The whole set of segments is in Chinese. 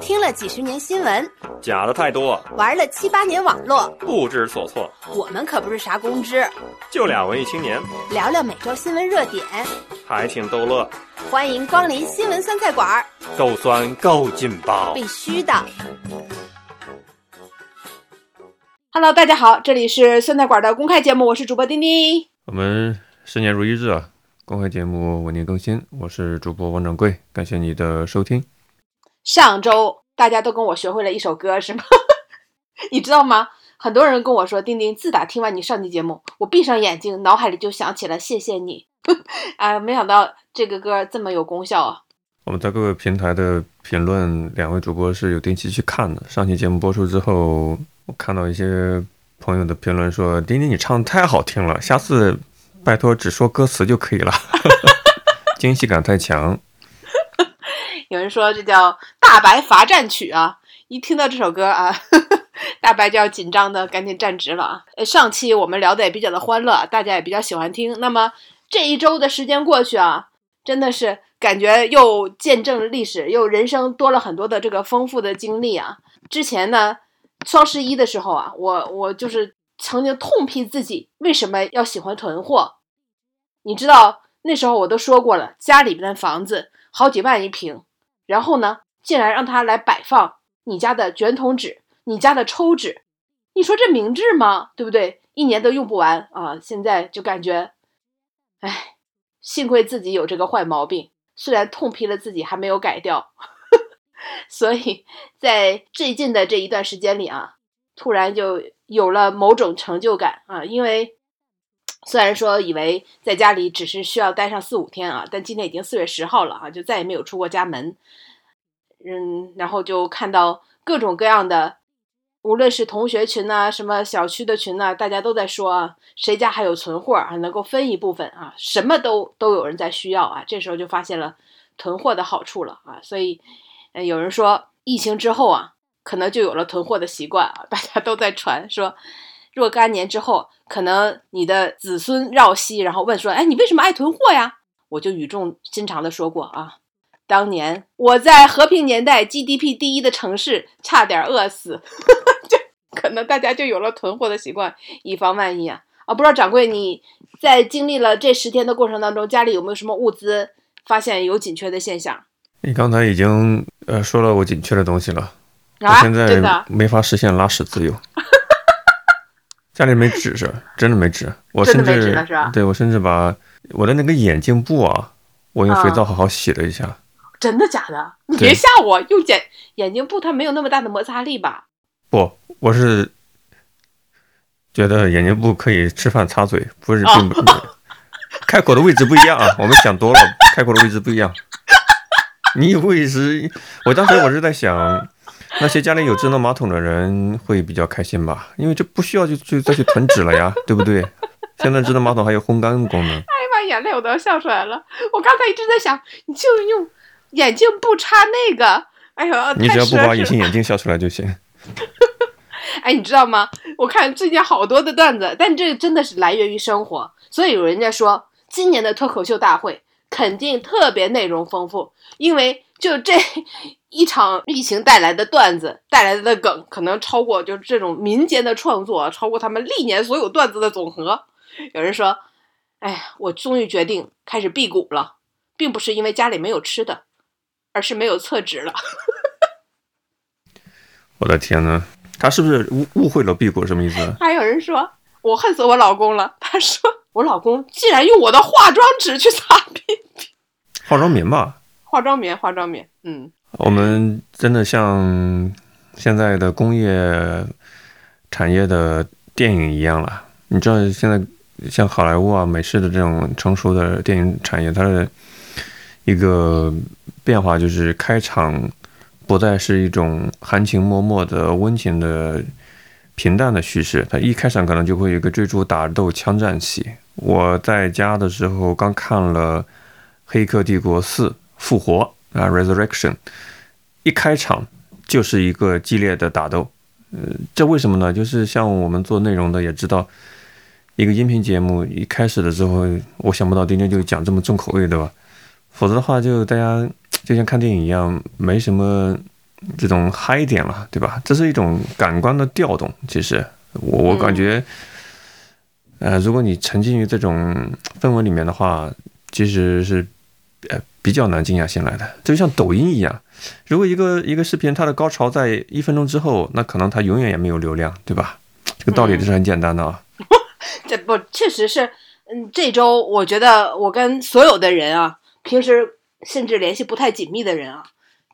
听了几十年新闻，假的太多，玩了七八年网络，不知所措。我们可不是啥公知，就俩文艺青年，聊聊每周新闻热点，还挺逗乐。欢迎光临新闻酸菜馆，够酸够劲爆，必须的。Hello，大家好，这里是酸菜馆的公开节目，我是主播丁丁。我们十年如一日啊，公开节目稳定更新，我是主播王掌柜，感谢你的收听。上周大家都跟我学会了一首歌，是吗？你知道吗？很多人跟我说，丁丁，自打听完你上期节目，我闭上眼睛，脑海里就想起了谢谢你。啊，没想到这个歌这么有功效啊！我们在各个平台的评论，两位主播是有定期去看的。上期节目播出之后，我看到一些朋友的评论说：“丁丁，你唱的太好听了，下次拜托只说歌词就可以了，哈哈哈惊喜感太强。”有人说这叫大白罚站曲啊！一听到这首歌啊，大白就要紧张的赶紧站直了啊！呃，上期我们聊的也比较的欢乐，大家也比较喜欢听。那么这一周的时间过去啊，真的是感觉又见证历史，又人生多了很多的这个丰富的经历啊！之前呢，双十一的时候啊，我我就是曾经痛批自己为什么要喜欢囤货。你知道那时候我都说过了，家里边的房子好几万一平。然后呢，竟然让他来摆放你家的卷筒纸、你家的抽纸，你说这明智吗？对不对？一年都用不完啊！现在就感觉，哎，幸亏自己有这个坏毛病，虽然痛批了自己，还没有改掉。所以在最近的这一段时间里啊，突然就有了某种成就感啊！因为虽然说以为在家里只是需要待上四五天啊，但今天已经四月十号了啊，就再也没有出过家门。嗯，然后就看到各种各样的，无论是同学群呐、什么小区的群呐、大家都在说啊，谁家还有存货啊，能够分一部分啊，什么都都有人在需要啊。这时候就发现了囤货的好处了啊，所以，有人说疫情之后啊，可能就有了囤货的习惯啊，大家都在传说。若干年之后，可能你的子孙绕膝，然后问说：“哎，你为什么爱囤货呀？”我就语重心长的说过啊，当年我在和平年代 GDP 第一的城市差点饿死，就可能大家就有了囤货的习惯，以防万一啊！啊，不知道掌柜你在经历了这十天的过程当中，家里有没有什么物资发现有紧缺的现象？你刚才已经呃说了我紧缺的东西了，啊、我现在没法实现拉屎自由。家里没纸是，真的没纸。我甚至对我甚至把我的那个眼镜布啊，我用肥皂好好洗了一下。嗯、真的假的？你别吓我！用眼眼镜布它没有那么大的摩擦力吧？不，我是觉得眼镜布可以吃饭擦嘴，不是并不、哦、开口的位置不一样啊。我们想多了，开口的位置不一样。你以为是？我当时我是在想。那些家里有智能马桶的人会比较开心吧，因为这不需要就就再去囤纸了呀，对不对？现在智能马桶还有烘干功能。哎呀妈，眼泪我都要笑出来了！我刚才一直在想，你就用眼镜布插那个，哎呦，你只要不把隐形眼镜笑出来就行。哎，你知道吗？我看最近好多的段子，但这真的是来源于生活，所以有人家说今年的脱口秀大会肯定特别内容丰富，因为就这。一场疫情带来的段子带来的梗，可能超过就是这种民间的创作，超过他们历年所有段子的总和。有人说：“哎呀，我终于决定开始辟谷了，并不是因为家里没有吃的，而是没有厕纸了。”我的天呐，他是不是误误会了辟谷什么意思？还有人说：“我恨死我老公了。”他说：“我老公竟然用我的化妆纸去擦 屁屁。”化妆棉吧？化妆棉，化妆棉，嗯。我们真的像现在的工业产业的电影一样了。你知道，现在像好莱坞啊、美式的这种成熟的电影产业，它的一个变化就是开场不再是一种含情脉脉的温情的平淡的叙事，它一开场可能就会有一个追逐打斗枪战戏。我在家的时候刚看了《黑客帝国四：复活》。啊，Resurrection，一开场就是一个激烈的打斗，呃，这为什么呢？就是像我们做内容的也知道，一个音频节目一开始的时候，我想不到丁丁就讲这么重口味，对吧？否则的话，就大家 就像看电影一样，没什么这种嗨点了，对吧？这是一种感官的调动。其实我我感觉，呃，如果你沉浸于这种氛围里面的话，其实是呃比较难静下心来的。就像抖音一样，如果一个一个视频它的高潮在一分钟之后，那可能它永远也没有流量，对吧？这个道理是很简单的啊。这不确实是，嗯，这周我觉得我跟所有的人啊，平时甚至联系不太紧密的人啊，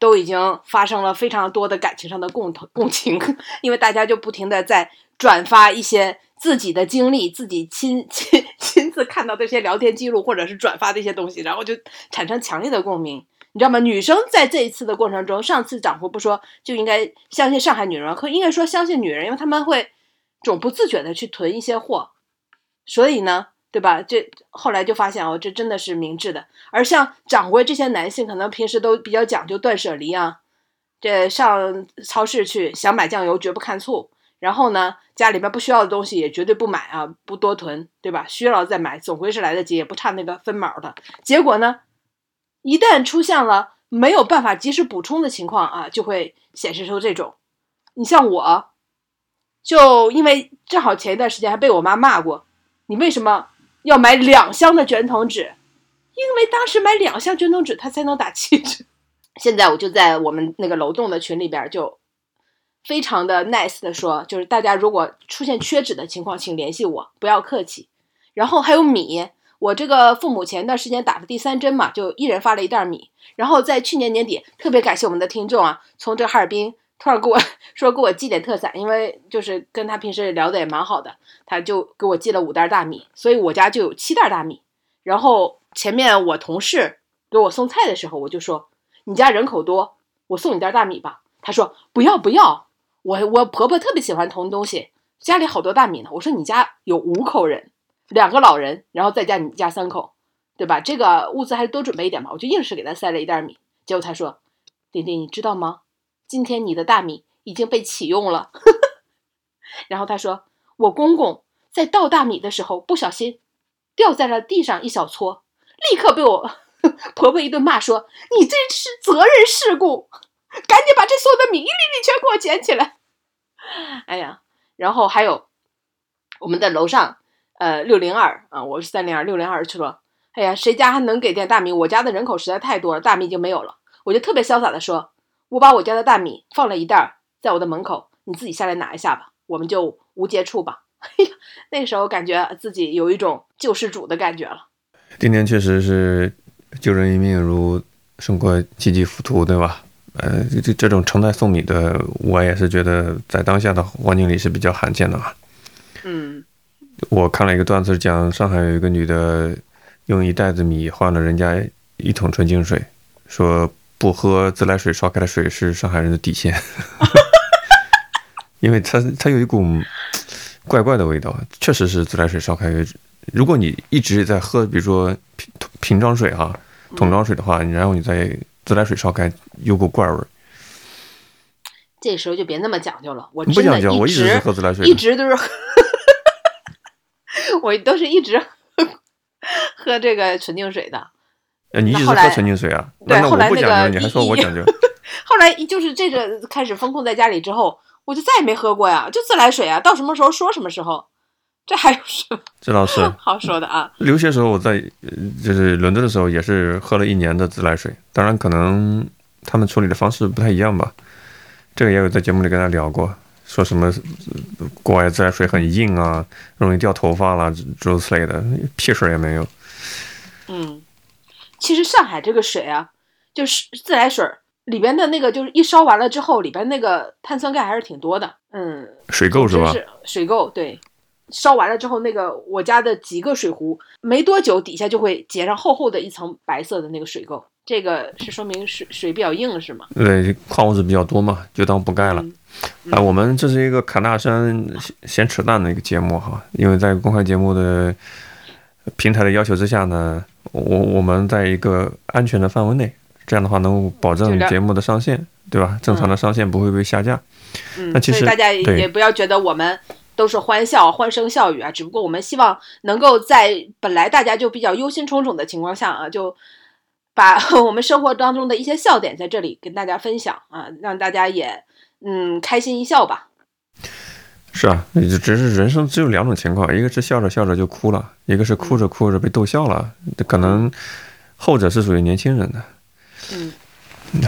都已经发生了非常多的感情上的共同共情，因为大家就不停的在转发一些自己的经历，自己亲亲亲自看到这些聊天记录，或者是转发的一些东西，然后就产生强烈的共鸣。你知道吗？女生在这一次的过程中，上次长夫不说就应该相信上海女人，可应该说相信女人，因为他们会总不自觉的去囤一些货。所以呢，对吧？这后来就发现哦，这真的是明智的。而像掌柜这些男性，可能平时都比较讲究断舍离啊，这上超市去想买酱油绝不看醋，然后呢，家里边不需要的东西也绝对不买啊，不多囤，对吧？需要了再买，总归是来得及，也不差那个分毛的。结果呢，一旦出现了没有办法及时补充的情况啊，就会显示出这种。你像我，就因为正好前一段时间还被我妈骂过。你为什么要买两箱的卷筒纸？因为当时买两箱卷筒纸，它才能打七折。现在我就在我们那个楼栋的群里边，就非常的 nice 的说，就是大家如果出现缺纸的情况，请联系我，不要客气。然后还有米，我这个父母前段时间打的第三针嘛，就一人发了一袋米。然后在去年年底，特别感谢我们的听众啊，从这哈尔滨。突然给我 说给我寄点特产，因为就是跟他平时聊的也蛮好的，他就给我寄了五袋大米，所以我家就有七袋大米。然后前面我同事给我送菜的时候，我就说你家人口多，我送你袋大米吧。他说不要不要，我我婆婆特别喜欢囤东西，家里好多大米呢。我说你家有五口人，两个老人，然后再加你家三口，对吧？这个物资还是多准备一点吧。我就硬是给她塞了一袋米，结果她说，丁丁你知道吗？今天你的大米已经被启用了，然后他说：“我公公在倒大米的时候不小心掉在了地上一小撮，立刻被我 婆婆一顿骂说：‘你这是责任事故，赶紧把这所有的米一粒粒全给我捡起来。’ 哎呀，然后还有我们的楼上呃六零二啊，我是三零二六零二说：‘哎呀，谁家还能给点大米？我家的人口实在太多了，大米已经没有了。’我就特别潇洒的说。”我把我家的大米放了一袋在我的门口，你自己下来拿一下吧，我们就无接触吧。哎呀，那时候感觉自己有一种救世主的感觉了。今天确实是救人一命如胜过七级浮屠，对吧？呃，这这种成袋送米的，我也是觉得在当下的环境里是比较罕见的嘛。嗯，我看了一个段子，讲上海有一个女的用一袋子米换了人家一桶纯净水，说。不喝自来水烧开的水是上海人的底线，因为它它有一股怪怪的味道，确实是自来水烧开。如果你一直在喝，比如说瓶瓶装水哈，桶装水的话，然后你再自来水烧开，有股怪味儿。这时候就别那么讲究了，我不讲究，我一直是喝自来水，一直都是，我都是一直喝这个纯净水的。你一直喝纯净水啊？对，后来那个你还说我讲究。后来就是这个开始封控在家里之后，我就再也没喝过呀，就自来水啊，到什么时候说什么时候，这还有什么？这倒是 好说的啊。留学时候我在就是伦敦的时候也是喝了一年的自来水，当然可能他们处理的方式不太一样吧。这个也有在节目里跟他聊过，说什么国外自来水很硬啊，容易掉头发啦，诸如此类的，屁事儿也没有。嗯。其实上海这个水啊，就是自来水里边的那个，就是一烧完了之后，里边那个碳酸钙还是挺多的。嗯，水垢是吧？是水垢，对。烧完了之后，那个我家的几个水壶，没多久底下就会结上厚厚的一层白色的那个水垢。这个是说明水水比较硬是吗？对，矿物质比较多嘛，就当补钙了。啊，我们这是一个侃大山闲扯淡的一个节目哈，因为在公开节目的平台的要求之下呢。我我们在一个安全的范围内，这样的话能够保证节目的上线，对吧？正常的上线不会被下架。嗯，那其实大家也不要觉得我们都是欢笑、欢声笑语啊，只不过我们希望能够在本来大家就比较忧心忡忡的情况下啊，就把 我们生活当中的一些笑点在这里跟大家分享啊，让大家也嗯开心一笑吧。是啊，你就只是人生只有两种情况，一个是笑着笑着就哭了，一个是哭着哭着被逗笑了。可能后者是属于年轻人的。嗯，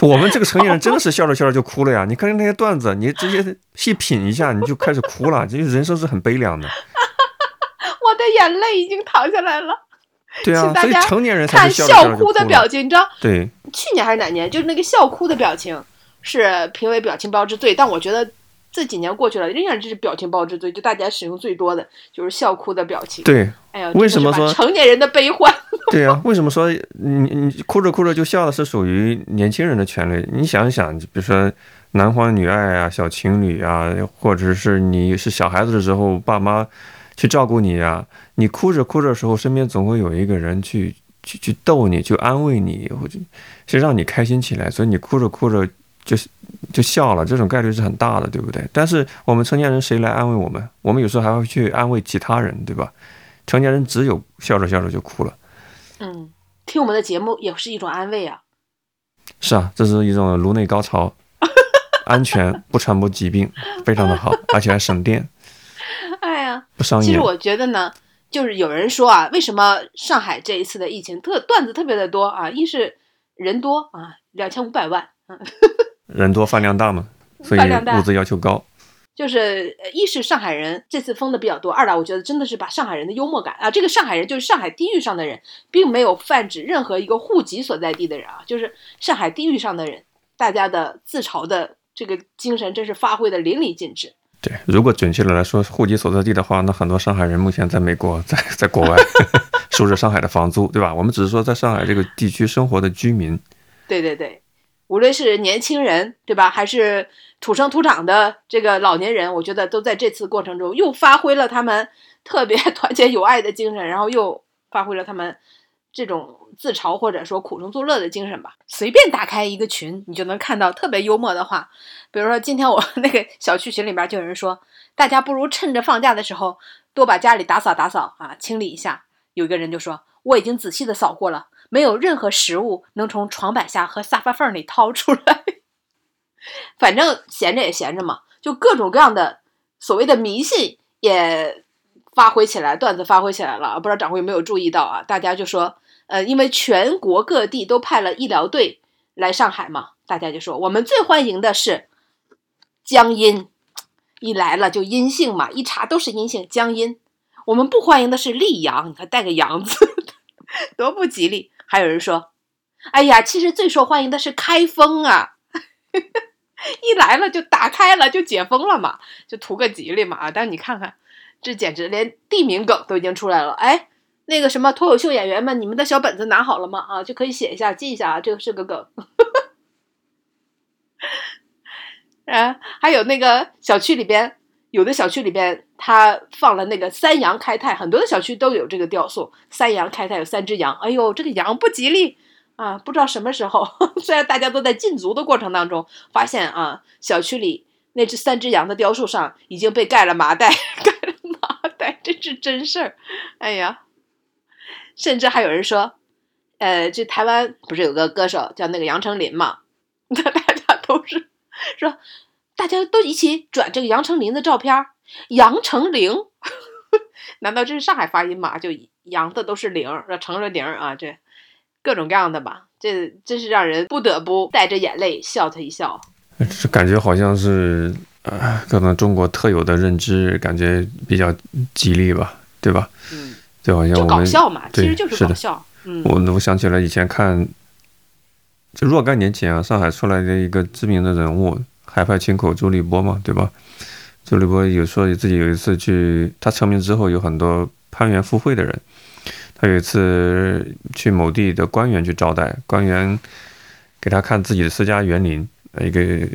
我们这个成年人真的是笑着笑着就哭了呀！你看那些段子，你直接细品一下，你就开始哭了。这人生是很悲凉的。我的眼泪已经淌下来了。对啊，所以成年人才笑着笑笑着就哭的表情，你知道对，去年还是哪年，就是那个笑哭的表情是评为表情包之最，但我觉得这几年过去了，仍然这是表情包之最，就大家使用最多的就是笑哭的表情。对，哎呀，为什么说成年人的悲欢？对啊，为什么说你你哭着哭着就笑的是属于年轻人的权利？你想一想，比如说男欢女爱啊、小情侣啊，或者是你是小孩子的时候，爸妈去照顾你啊，你哭着哭着的时候，身边总会有一个人去去去逗你，去安慰你，或者是让你开心起来，所以你哭着哭着就是就笑了，这种概率是很大的，对不对？但是我们成年人谁来安慰我们？我们有时候还会去安慰其他人，对吧？成年人只有笑着笑着就哭了。嗯，听我们的节目也是一种安慰啊。是啊，这是一种颅内高潮，安全不传播疾病，非常的好，而且还省电，哎呀，不伤眼。其实我觉得呢，就是有人说啊，为什么上海这一次的疫情特段子特别的多啊？一是人多啊，两千五百万，嗯，人多饭量大嘛，所以物资要求高。就是呃一是上海人这次封的比较多，二来我觉得真的是把上海人的幽默感啊，这个上海人就是上海地域上的人，并没有泛指任何一个户籍所在地的人啊，就是上海地域上的人，大家的自嘲的这个精神真是发挥的淋漓尽致。对，如果准确的来说，户籍所在地的话，那很多上海人目前在美国，在在国外 收着上海的房租，对吧？我们只是说在上海这个地区生活的居民，对对对，无论是年轻人，对吧，还是土生土长的这个老年人，我觉得都在这次过程中又发挥了他们 特别 团结友爱的精神，然后又发挥了他们这种自嘲或者说苦中作乐的精神吧。随便打开一个群，你就能看到特别幽默的话，比如说今天我 那个小区群里面就有人说，大家不如趁着放假的时候多把家里打扫打扫啊，清理一下。有一个人就说，我已经仔细的扫过了。没有任何食物能从床板下和沙发缝里掏出来。反正闲着也闲着嘛，就各种各样的所谓的迷信也发挥起来，段子发挥起来了。不知道掌柜有没有注意到啊？大家就说，呃，因为全国各地都派了医疗队来上海嘛，大家就说我们最欢迎的是江阴，一来了就阴性嘛，一查都是阴性，江阴。我们不欢迎的是溧阳，你看带个阳字，多不吉利。还有人说，哎呀，其实最受欢迎的是开封啊，一来了就打开了，就解封了嘛，就图个吉利嘛啊！但是你看看，这简直连地名梗都已经出来了。哎，那个什么脱口秀演员们，你们的小本子拿好了吗？啊，就可以写一下，记一下啊，这个是个梗。啊，还有那个小区里边，有的小区里边，它放了那个三羊开泰，很多的小区都有这个雕塑，三羊开泰有三只羊，哎呦，这个羊不吉利啊！不知道什么时候，虽然大家都在禁足的过程当中，发现啊，小区里那只三只羊的雕塑上已经被盖了麻袋，盖了麻袋，这是真事儿。哎呀，甚至还有人说，呃，这台湾不是有个歌手叫那个杨丞琳嘛？那 大家都是说，大家都一起转这个杨丞琳的照片，杨丞琳，难道这是上海发音吗？就杨的都是零，成了零啊，这各种各样的吧，这真是让人不得不带着眼泪笑他一笑。这感觉好像是呃，可能中国特有的认知，感觉比较吉利吧，对吧？嗯，就好像就我们搞笑嘛，其实就是搞笑。嗯，我我想起来以前看，就若干年前啊，上海出来的一个知名的人物，海派清口周立波嘛，对吧？周立波有说自己有一次去，他成名之后有很多攀援附会的人，他有一次去某地的官员去招待，官员给他看自己的私家园林，一个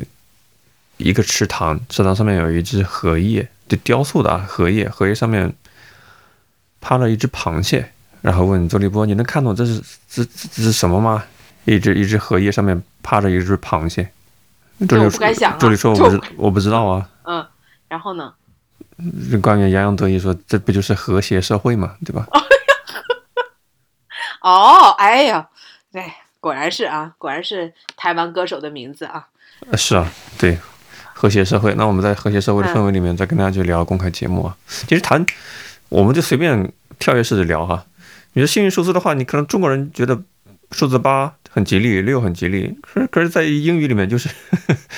一个池塘，池塘上面有一只荷叶，就雕塑的啊，荷叶，荷叶上面趴了一只螃蟹。然后问周立波：“你能看懂这是这这是什么吗？”一只一只荷叶上面趴着一只螃蟹。周这我立不敢想啊周立说：“我我不知我不知道啊。嗯，然后呢？”这官员洋洋得意说：“这不就是和谐社会嘛，对吧哦，哎呀，哎，果然是啊，果然是台湾歌手的名字啊。呃是啊，对，和谐社会。那我们在和谐社会的氛围里面，再跟大家去聊公开节目啊。其实谈，我们就随便跳跃式的聊哈。你说幸运数字的话，你可能中国人觉得数字八很吉利，六很吉利，可是可是在英语里面就是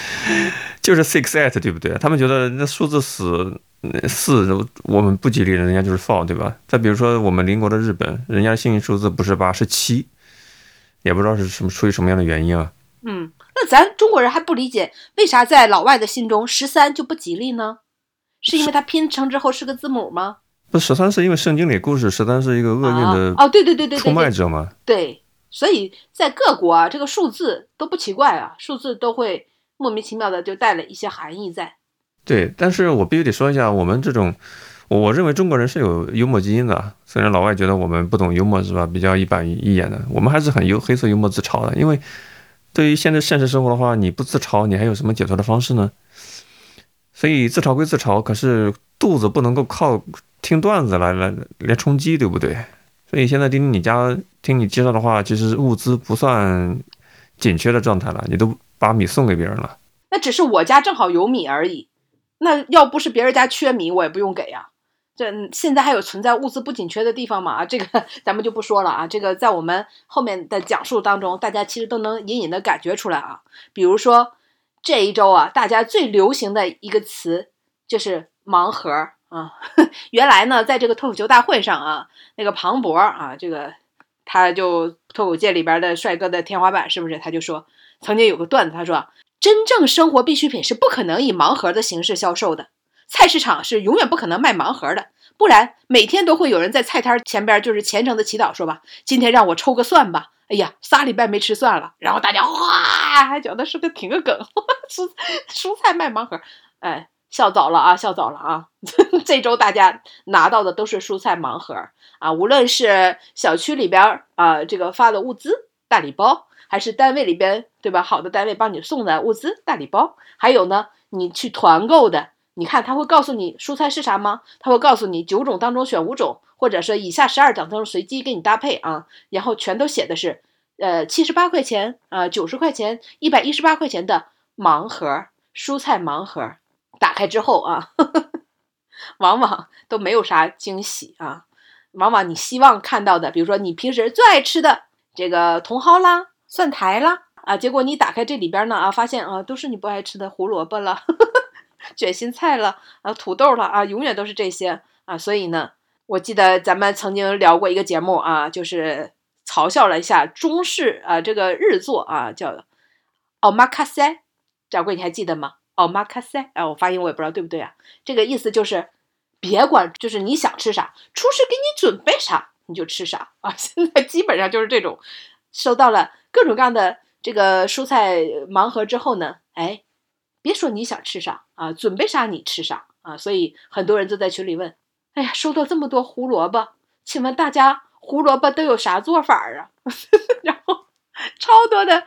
就是 six eight，对不对？他们觉得那数字死四我们不吉利，人家就是 four，对吧？再比如说我们邻国的日本，人家幸运数字不是八是七，也不知道是什么出于什么样的原因啊。嗯，那咱中国人还不理解，为啥在老外的心中十三就不吉利呢？是因为它拼成之后是个字母吗？不，十三是因为圣经里故事，十三是一个厄运的哦，对对对对出卖者嘛。对，所以在各国啊，这个数字都不奇怪啊，数字都会莫名其妙的就带了一些含义在。对，但是我必须得说一下，我们这种，我认为中国人是有幽默基因的。虽然老外觉得我们不懂幽默是吧，比较一板一眼的，我们还是很幽黑色幽默自嘲的。因为对于现在现实生活的话，你不自嘲，你还有什么解脱的方式呢？所以自嘲归自嘲，可是肚子不能够靠听段子来来来充饥，对不对？所以现在丁丁你家听你介绍的话，其实物资不算紧缺的状态了，你都把米送给别人了。那只是我家正好有米而已，那要不是别人家缺米，我也不用给呀、这现在还有存在物资不紧缺的地方吗？啊，这个咱们就不说了啊。这个在我们后面的讲述当中，大家其实都能隐隐的感觉出来啊。比如说这一周啊，大家最流行的一个词就是盲盒儿啊。原来呢，在这个脱口秀大会上啊，那个庞博啊，这个他就脱口界里边的帅哥的天花板，是不是？他就说曾经有个段子，他说真正生活必需品是不可能以盲盒的形式销售的。菜市场是永远不可能卖盲盒的，不然每天都会有人在菜摊前边就是虔诚的祈祷说吧，今天让我抽个蒜吧。哎呀，仨礼拜没吃蒜了，然后大家哗，还觉得是个挺个梗，蔬蔬菜卖盲盒，哎，笑早了啊，笑早了啊！这周大家拿到的都是蔬菜盲盒啊，无论是小区里边儿啊这个发的物资大礼包，还是单位里边对吧好的单位帮你送的物资大礼包，还有呢你去团购的。你看，他会告诉你蔬菜是啥吗？他会告诉你九种当中选五种，或者是以下十二种当中随机给你搭配啊，然后全都写的是，呃，七十八块钱啊，九十块钱，一百一十八块钱的盲盒蔬菜盲盒，打开之后啊，呵 呵往往都没有啥惊喜啊，往往你希望看到的，比如说你平时最爱吃的这个茼蒿啦、蒜苔啦啊，结果你打开这里边呢啊，发现啊都是你不爱吃的胡萝卜了。卷心菜了啊，土豆了啊，永远都是这些啊。所以呢，我记得咱们曾经聊过一个节目啊，就是嘲笑了一下中式啊这个日作啊，叫 omakase。掌柜，你还记得吗？omakase 啊，我发音我也不知道对不对啊。这个意思就是别管，就是你想吃啥，厨师给你准备啥，你就吃啥啊。现在基本上就是这种，收到了各种各样的这个蔬菜盲盒之后呢，哎。别说你想吃啥啊，准备啥你吃啥啊，所以很多人就在群里问：“哎呀，收到这么多胡萝卜，请问大家胡萝卜都有啥做法啊？” 然后超多的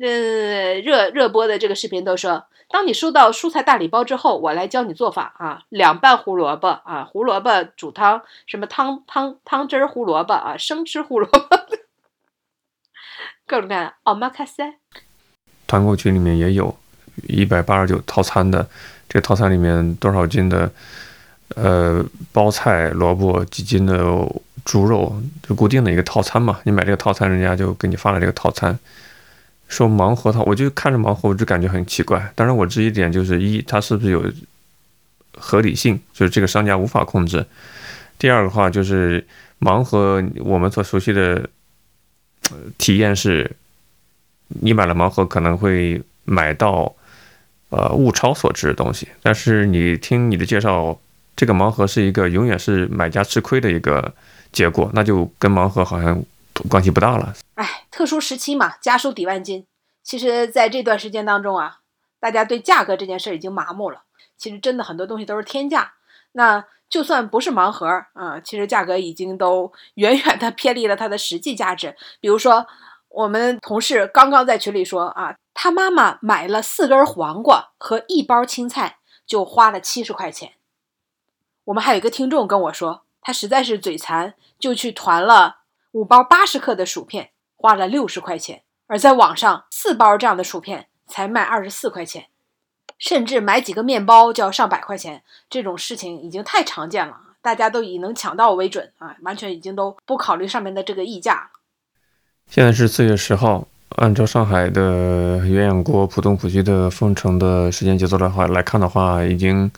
呃热热播的这个视频都说：“当你收到蔬菜大礼包之后，我来教你做法啊，凉拌胡萝卜啊，胡萝卜煮汤，什么汤汤汤汁儿胡萝卜啊，生吃胡萝卜，各种各样的。”哦，马卡塞，团购群里面也有。一百八十九套餐的，这个套餐里面多少斤的，呃，包菜、萝卜，几斤的猪肉，就固定的一个套餐嘛。你买这个套餐，人家就给你发了这个套餐。说盲盒套，我就看着盲盒，我就感觉很奇怪。当然，我质疑点就是一，它是不是有合理性，就是这个商家无法控制。第二个话就是盲盒，我们所熟悉的体验是，你买了盲盒可能会买到。呃，物超所值的东西，但是你听你的介绍，这个盲盒是一个永远是买家吃亏的一个结果，那就跟盲盒好像关系不大了。哎，特殊时期嘛，家书抵万金。其实，在这段时间当中啊，大家对价格这件事已经麻木了。其实，真的很多东西都是天价。那就算不是盲盒啊，其实价格已经都 远远的偏离了它的实际价值。比如说，我们同事刚刚在群里说啊。他妈妈买了四根黄瓜和一包青菜，就花了七十块钱。我们还有一个听众跟我说，他实在是嘴馋，就去团了五包八十克的薯片花了六十块钱，而在网上四包这样的薯片才卖二十四块钱，甚至买几个面包就要上百块钱，这种事情已经太常见了，大家都以能抢到为准啊，完全已经都不考虑上面的这个溢价。现在是四月十号，按照上海的鸳鸯锅浦东浦西的封城的时间节奏的话来看的话，已经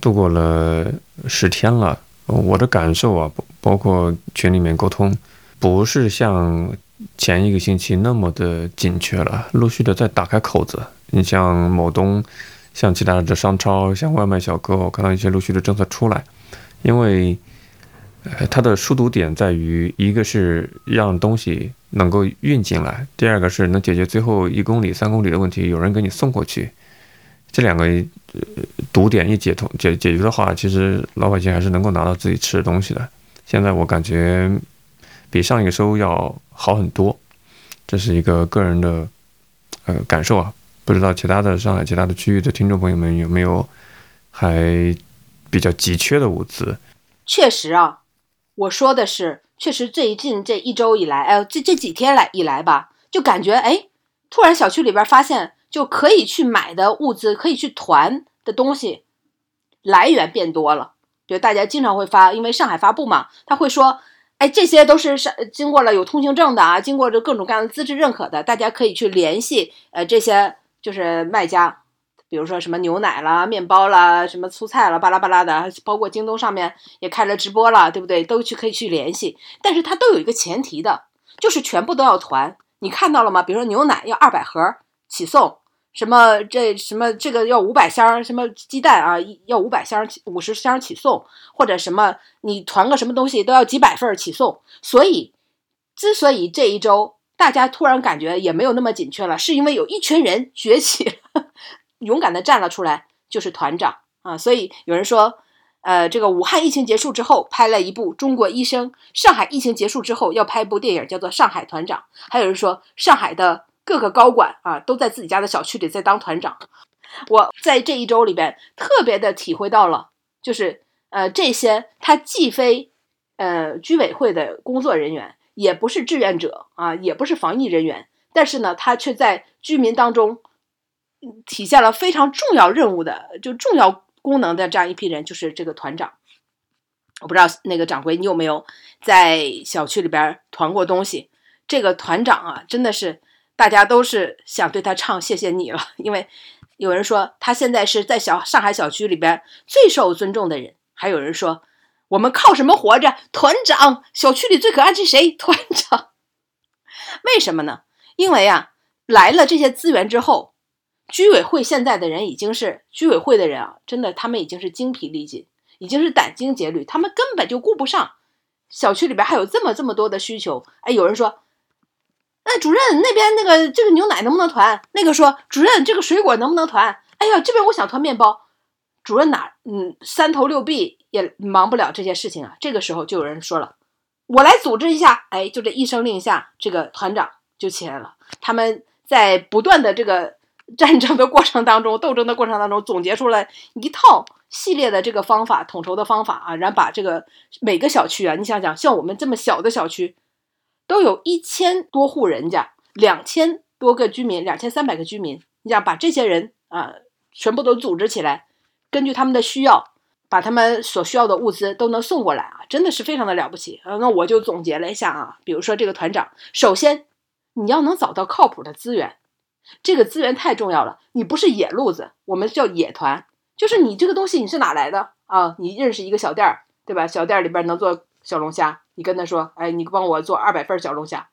度过了十天了。我的感受啊，包括群里面沟通，不是像前一个星期那么的紧缺了，陆续的在打开口子。你像某东，像其他的商超，像外卖小哥，我看到一些陆续的政策出来，因为呃，它的疏堵点在于，一个是让东西能够运进来，第二个是能解决最后一公里、三公里的问题，有人给你送过去。这两个堵点一解通解解决的话，其实老百姓还是能够拿到自己吃的东西的。现在我感觉比上一个周要好很多，这是一个个人的呃感受啊。不知道其他的上海其他的区域的听众朋友们有没有还比较急缺的物资？确实啊，我说的是，确实最近这一周以来，哎，这这几天来以来吧，就感觉哎，突然小区里边发现就可以去买的物资，可以去团的东西来源变多了。就大家经常会发，因为上海发布嘛，他会说，哎，这些都是上经过了有通行证的啊，经过这各种各样的资质认可的，大家可以去联系呃这些就是卖家。比如说什么牛奶啦、面包啦、什么蔬菜啦，巴拉巴拉的，包括京东上面也开了直播了，对不对？都去可以去联系，但是它都有一个前提的，就是全部都要团。你看到了吗？比如说牛奶要二百盒起送，什么这什么这个要五百箱，什么鸡蛋啊要五百箱五十箱起送，或者什么你团个什么东西都要几百份起送。所以，之所以这一周大家突然感觉也没有那么紧缺了，是因为有一群人崛起。勇敢的站了出来，就是团长啊！所以有人说，呃，这个武汉疫情结束之后拍了一部《中国医生》，上海疫情结束之后要拍一部电影，叫做《上海团长》。还有人说，上海的各个高管啊，都在自己家的小区里在当团长。我在这一周里边特别的体会到了，就是呃，这些他既非呃居委会的工作人员，也不是志愿者啊，也不是防疫人员，但是呢，他却在居民当中。体现了非常重要任务的，就重要功能的这样一批人，就是这个团长。我不知道那个掌柜，你有没有在小区里边团过东西？这个团长啊，真的是大家都是想对他唱谢谢你了，因为有人说他现在是在小上海小区里边最受尊重的人，还有人说我们靠什么活着？团长，小区里最可爱是谁？团长。为什么呢？因为啊，来了这些资源之后。居委会现在的人已经是居委会的人啊，真的，他们已经是精疲力尽，已经是殚精竭虑，他们根本就顾不上小区里边还有这么这么多的需求。哎，有人说，那主任那边那个这个牛奶能不能团？那个说主任这个水果能不能团？哎呀，这边我想团面包，主任哪嗯三头六臂也忙不了这些事情啊。这个时候就有人说了，我来组织一下。哎，就这一声令下，这个团长就起来了。他们在不断的这个。战争的过程当中，斗争的过程当中，总结出来一套系列的这个方法，统筹的方法啊，然后把这个每个小区啊，你想想，像我们这么小的小区，都有一千多户人家，两千多个居民，两千三百个居民，你想把这些人啊，全部都组织起来，根据他们的需要，把他们所需要的物资都能送过来啊，真的是非常的了不起啊。那我就总结了一下啊，比如说这个团长，首先你要能找到靠谱的资源。这个资源太重要了，你不是野路子，我们叫野团，就是你这个东西你是哪来的啊？你认识一个小店儿，对吧？小店里边能做小龙虾，你跟他说，哎，你帮我做二百份小龙虾。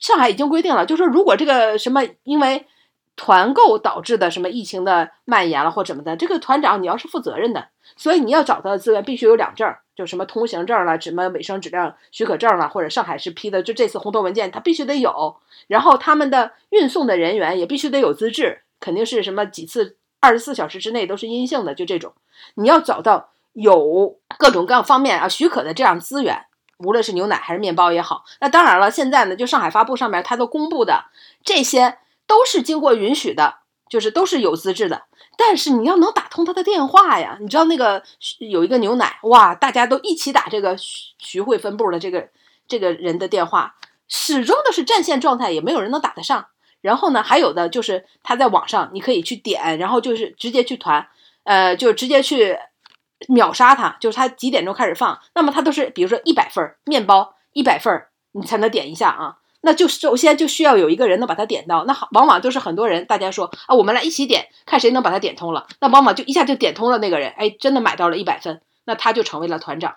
上海已经规定了，就说如果这个什么因为团购导致的什么疫情的蔓延了或怎么的，这个团长你要是负责任的，所以你要找到的资源必须有两证。就什么通行证了，什么卫生质量许可证了，或者上海市批的，就这次红头文件，它必须得有。然后他们的运送的人员也必须得有资质，肯定是什么几次二十四小时之内都是阴性的，就这种。你要找到有各种各样方面啊许可的这样资源，无论是牛奶还是面包也好。那当然了，现在呢，就上海发布上面它都公布的这些都是经过允许的，就是都是有资质的。但是你要能打通他的电话呀，你知道那个有一个牛奶哇，大家都一起打这个徐徐汇分部的这个这个人的电话，始终都是占线状态，也没有人能打得上。然后呢，还有的就是他在网上，你可以去点，然后就是直接去团，呃，就直接去秒杀他，就是他几点钟开始放，那么他都是比如说一百份面包，一百份你才能点一下啊。那就首先就需要有一个人能把它点到，那好，往往都是很多人，大家说啊，我们来一起点，看谁能把它点通了。那往往就一下就点通了那个人，哎，真的买到了一百分，那他就成为了团长。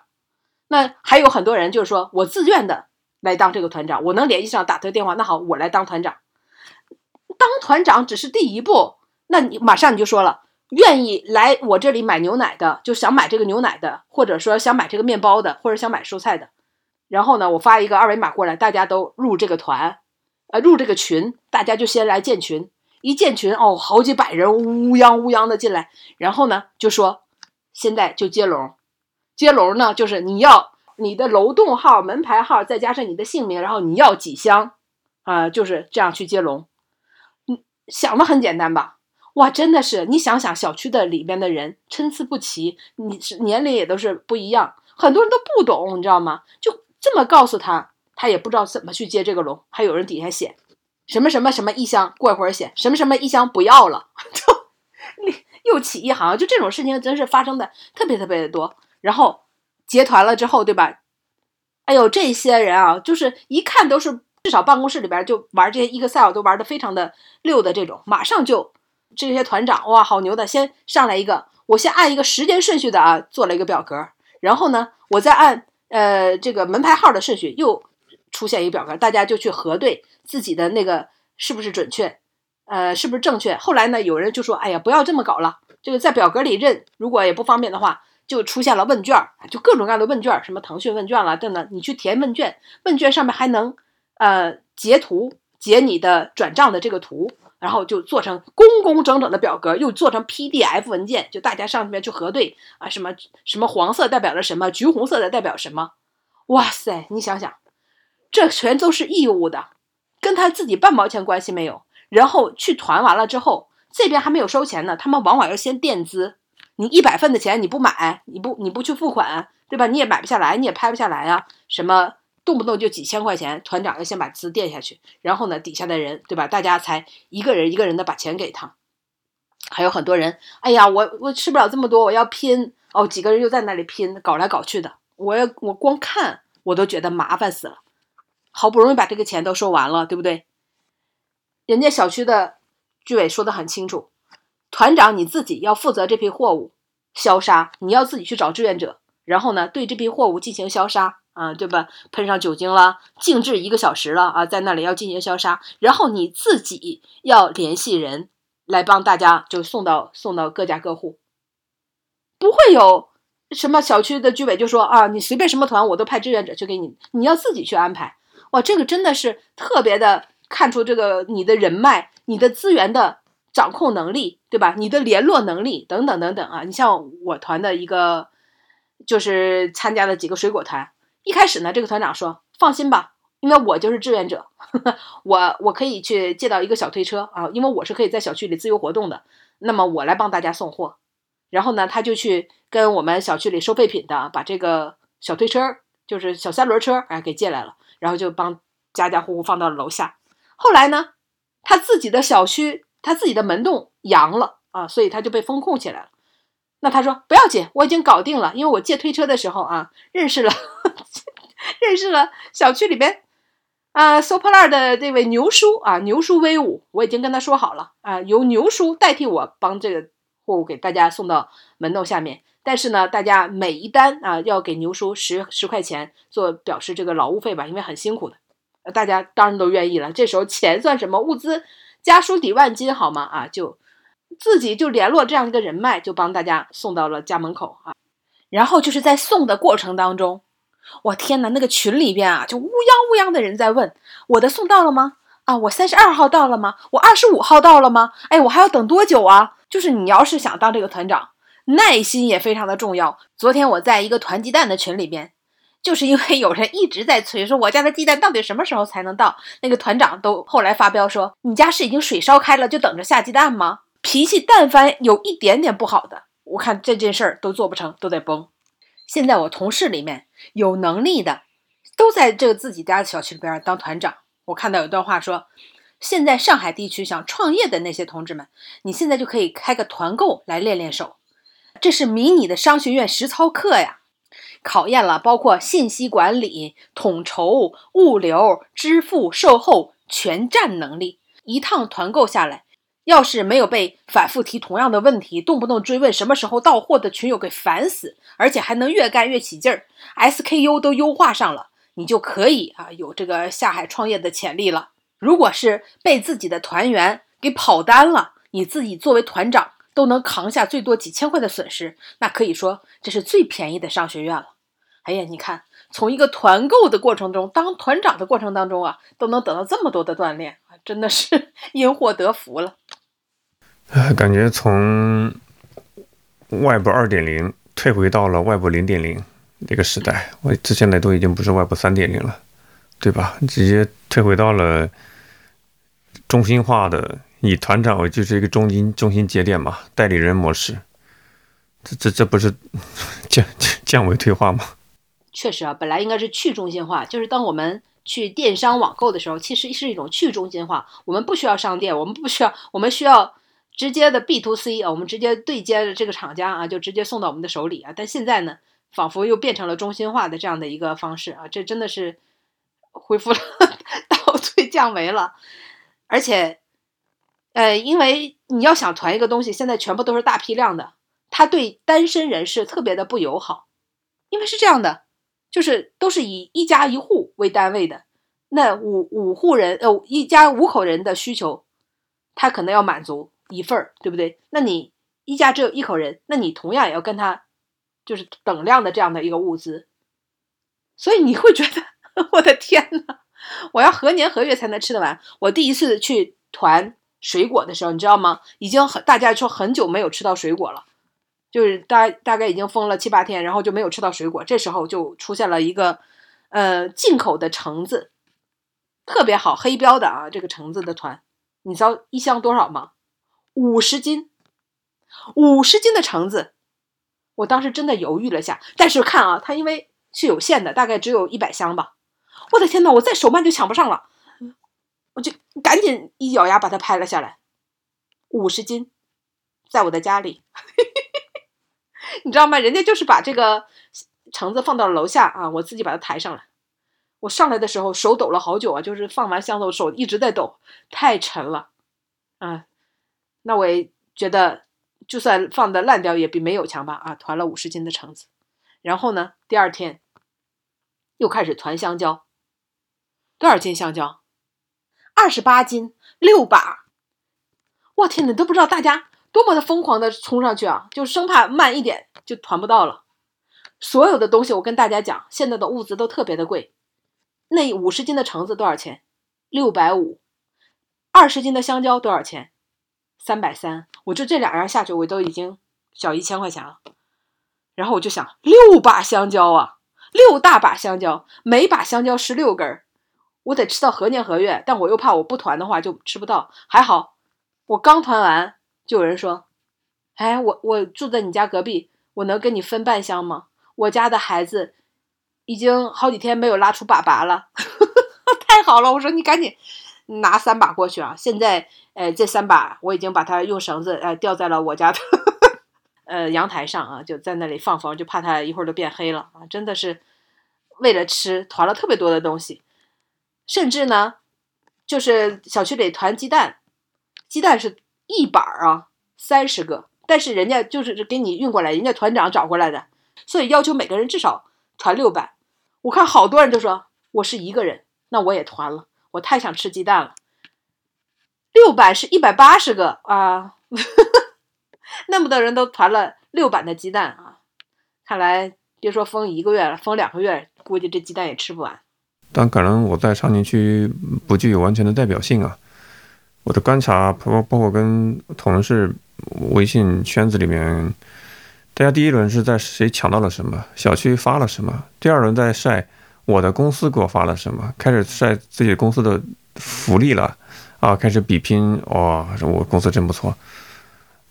那还有很多人就是说我自愿的来当这个团长，我能联系上打他电话，那好，我来当团长。当团长只是第一步，那你马上你就说了，愿意来我这里买牛奶的，就想买这个牛奶的，或者说想买这个面包的，或者想买蔬菜的。然后呢，我发一个二维码过来，大家都入这个团，呃，入这个群，大家就先来建群。一建群，哦，好几百人乌泱乌泱的进来。然后呢，就说现在就接龙，接龙呢就是你要你的楼栋号、门牌号，再加上你的姓名，然后你要几箱，啊，就是这样去接龙。嗯想的很简单吧？哇，真的是，你想想小区的里边的人参差不齐，你是年龄也都是不一样，很多人都不懂，你知道吗？就。这么告诉他，他也不知道怎么去接这个龙。还有人底下写什么什么什么一箱，过一会儿写什么什么一箱不要了，就你又起一行。就这种事情真是发生的特别特别的多。然后结团了之后，对吧？哎呦，这些人啊，就是一看都是至少办公室里边就玩这些 Excel 都玩的非常的溜的这种，马上就这些团长哇，好牛的！先上来一个，我先按一个时间顺序的啊，做了一个表格，然后呢，我再按。呃，这个门牌号的顺序又出现一个表格，大家就去核对自己的那个是不是准确，呃，是不是正确。后来呢，有人就说：“哎呀，不要这么搞了，这个在表格里认，如果也不方便的话，就出现了问卷，就各种各样的问卷，什么腾讯问卷了等等，你去填问卷，问卷上面还能呃截图，截你的转账的这个图。”然后就做成工工整整的表格，又做成 PDF 文件，就大家上面去核对啊，什么什么黄色代表了什么，橘红色的代表什么？哇塞，你想想，这全都是义务的，跟他自己半毛钱关系没有。然后去团完了之后，这边还没有收钱呢，他们往往要先垫资。你一百份的钱你不买，你不你不去付款，对吧？你也买不下来，你也拍不下来啊，什么？动不动就几千块钱，团长要先把资垫下去，然后呢，底下的人，对吧？大家才一个人一个人的把钱给他。还有很多人，哎呀，我我吃不了这么多，我要拼哦。几个人又在那里拼，搞来搞去的，我要我光看我都觉得麻烦死了。好不容易把这个钱都收完了，对不对？人家小区的居委说的很清楚，团长你自己要负责这批货物消杀，你要自己去找志愿者，然后呢，对这批货物进行消杀。啊，对吧？喷上酒精了，静置一个小时了啊，在那里要进行消杀，然后你自己要联系人来帮大家，就送到送到各家各户，不会有什么小区的居委就说啊，你随便什么团我都派志愿者去给你，你要自己去安排。哇，这个真的是特别的看出这个你的人脉、你的资源的掌控能力，对吧？你的联络能力等等等等啊。你像我团的一个，就是参加的几个水果团。一开始呢，这个团长说：“放心吧，因为我就是志愿者，我我可以去借到一个小推车啊，因为我是可以在小区里自由活动的。那么我来帮大家送货。然后呢，他就去跟我们小区里收废品的，把这个小推车，就是小三轮车，哎，给借来了，然后就帮家家户户放到了楼下。后来呢，他自己的小区，他自己的门洞阳了啊，所以他就被封控起来了。那他说不要紧，我已经搞定了，因为我借推车的时候啊，认识了。”认识了小区里边啊收破烂的这位牛叔啊，牛叔威武，我已经跟他说好了啊，由牛叔代替我帮这个货物给大家送到门洞下面。但是呢，大家每一单啊要给牛叔十十块钱做表示这个劳务费吧，因为很辛苦的。大家当然都愿意了。这时候钱算什么？物资家书抵万金，好吗？啊，就自己就联络这样一个人脉，就帮大家送到了家门口啊。然后就是在送的过程当中。我天哪，那个群里边啊，就乌泱乌泱的人在问我的送到了吗？啊，我三十二号到了吗？我二十五号到了吗？哎，我还要等多久啊？就是你要是想当这个团长，耐心也非常的重要。昨天我在一个团鸡蛋的群里边，就是因为有人一直在催说我家的鸡蛋到底什么时候才能到，那个团长都后来发飙说你家是已经水烧开了就等着下鸡蛋吗？脾气但凡有一点点不好的，我看这件事儿都做不成，都得崩。现在我同事里面有能力的，都在这个自己家的小区里边当团长。我看到有段话说，现在上海地区想创业的那些同志们，你现在就可以开个团购来练练手，这是迷你的商学院实操课呀，考验了包括信息管理、统筹、物流、支付、售后全站能力。一趟团购下来，要是没有被反复提同样的问题、动不动追问什么时候到货的群友给烦死，而且还能越干越起劲儿，SKU 都优化上了。你就可以啊，有这个下海创业的潜力了。如果是被自己的团员给跑单了，你自己作为团长都能扛下最多几千块的损失，那可以说这是最便宜的商学院了。哎呀，你看，从一个团购的过程中，当团长的过程当中啊，都能得到这么多的锻炼啊，真的是 因祸得福了。感觉从外部二点零退回到了外部零点零。那个时代，我这现在都已经不是外部三点零了，对吧？直接退回到了中心化的，以团长为就是一个中心中心节点嘛，代理人模式。这这这不是 降降维退化吗？确实啊，本来应该是去中心化，就是当我们去电商网购的时候，其实是一种去中心化。我们不需要商店，我们不需要，我们需要直接的 B to C 啊，我们直接对接的这个厂家啊，就直接送到我们的手里啊。但现在呢？仿佛又变成了中心化的这样的一个方式啊，这真的是恢复了 倒退降维了。而且，呃，因为你要想团一个东西，现在全部都是大批量的，它对单身人士特别的不友好。因为是这样的，就是都是以一家一户为单位的，那五五户人呃一家五口人的需求，他可能要满足一份儿，对不对？那你一家只有一口人，那你同样也要跟他。就是等量的这样的一个物资，所以你会觉得 我的天呐，我要何年何月才能吃得完？我第一次去团水果的时候，你知道吗？已经很大家说很久没有吃到水果了，就是大大概已经封了七八天，然后就没有吃到水果。这时候就出现了一个呃进口的橙子，特别好，黑标的啊，这个橙子的团，你知道一箱多少吗？五十斤，五十斤的橙子。我当时真的犹豫了下，但是看啊，它因为是有限的，大概只有一百箱吧。我的天呐，我再手慢就抢不上了，我就赶紧一咬牙把它拍了下来。五十斤，在我的家里，你知道吗？人家就是把这个橙子放到了楼下啊，我自己把它抬上来。我上来的时候手抖了好久啊，就是放完箱子我手一直在抖，太沉了啊。那我也觉得。就算放的烂掉也比没有强吧啊！团了五十斤的橙子，然后呢，第二天又开始团香蕉，多少斤香蕉？二十八斤，六把！我天哪，都不知道大家多么的疯狂的冲上去啊，就生怕慢一点就团不到了。所有的东西我跟大家讲，现在的物资都特别的贵。那五十斤的橙子多少钱？六百五。二十斤的香蕉多少钱？三百三，我就这两样下去，我都已经小一千块钱了。然后我就想，六把香蕉啊，六大把香蕉，每把香蕉十六根儿，我得吃到何年何月？但我又怕我不团的话就吃不到。还好，我刚团完，就有人说：“哎，我我住在你家隔壁，我能跟你分半箱吗？我家的孩子已经好几天没有拉出粑粑了。”太好了，我说你赶紧。拿三把过去啊！现在，呃，这三把我已经把它用绳子，呃，吊在了我家的，呃，阳台上啊，就在那里放风，就怕它一会儿都变黑了啊！真的是为了吃团了特别多的东西，甚至呢，就是小区里团鸡蛋，鸡蛋是一板啊，三十个，但是人家就是给你运过来，人家团长找过来的，所以要求每个人至少团六板。我看好多人都说我是一个人，那我也团了。我太想吃鸡蛋了，六板是一百八十个啊，那么多人都团了六板的鸡蛋啊，看来别说封一个月了，封两个月，估计这鸡蛋也吃不完。但可能我在长宁区不具有完全的代表性啊，我的观察包包括跟同事微信圈子里面，大家第一轮是在谁抢到了什么，小区发了什么，第二轮在晒。我的公司给我发了什么？开始晒自己公司的福利了啊！开始比拼哇！我公司真不错。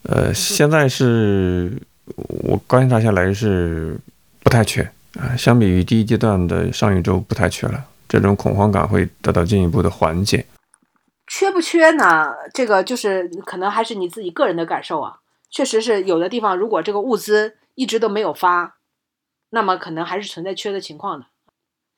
呃，现在是我观察下来是不太缺，啊，相比于第一阶段的上一周不太缺了，这种恐慌感会得到进一步的缓解。缺不缺呢？这个就是可能还是你自己个人的感受啊。确实是有的地方，如果这个物资一直都没有发，那么可能还是存在缺的情况的。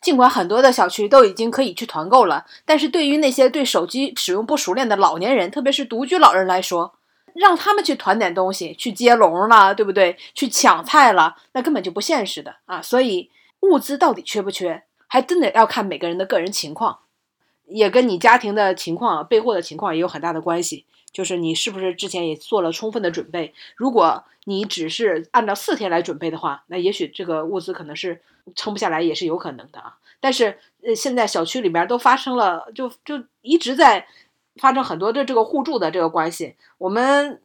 尽管很多的小区都已经可以去团购了，但是对于那些对手机使用不熟练的老年人，特别是独居老人来说，让他们去团点东西、去接龙了，对不对？去抢菜了，那根本就不现实的啊！所以物资到底缺不缺，还真的要看每个人的个人情况。也跟你家庭的情况、备货的情况也有很大的关系，就是你是不是之前也做了充分的准备。如果你只是按照四天来准备的话，那也许这个物资可能是撑不下来，也是有可能的啊。但是呃，现在小区里面都发生了，就就一直在发生很多的这个互助的这个关系。我们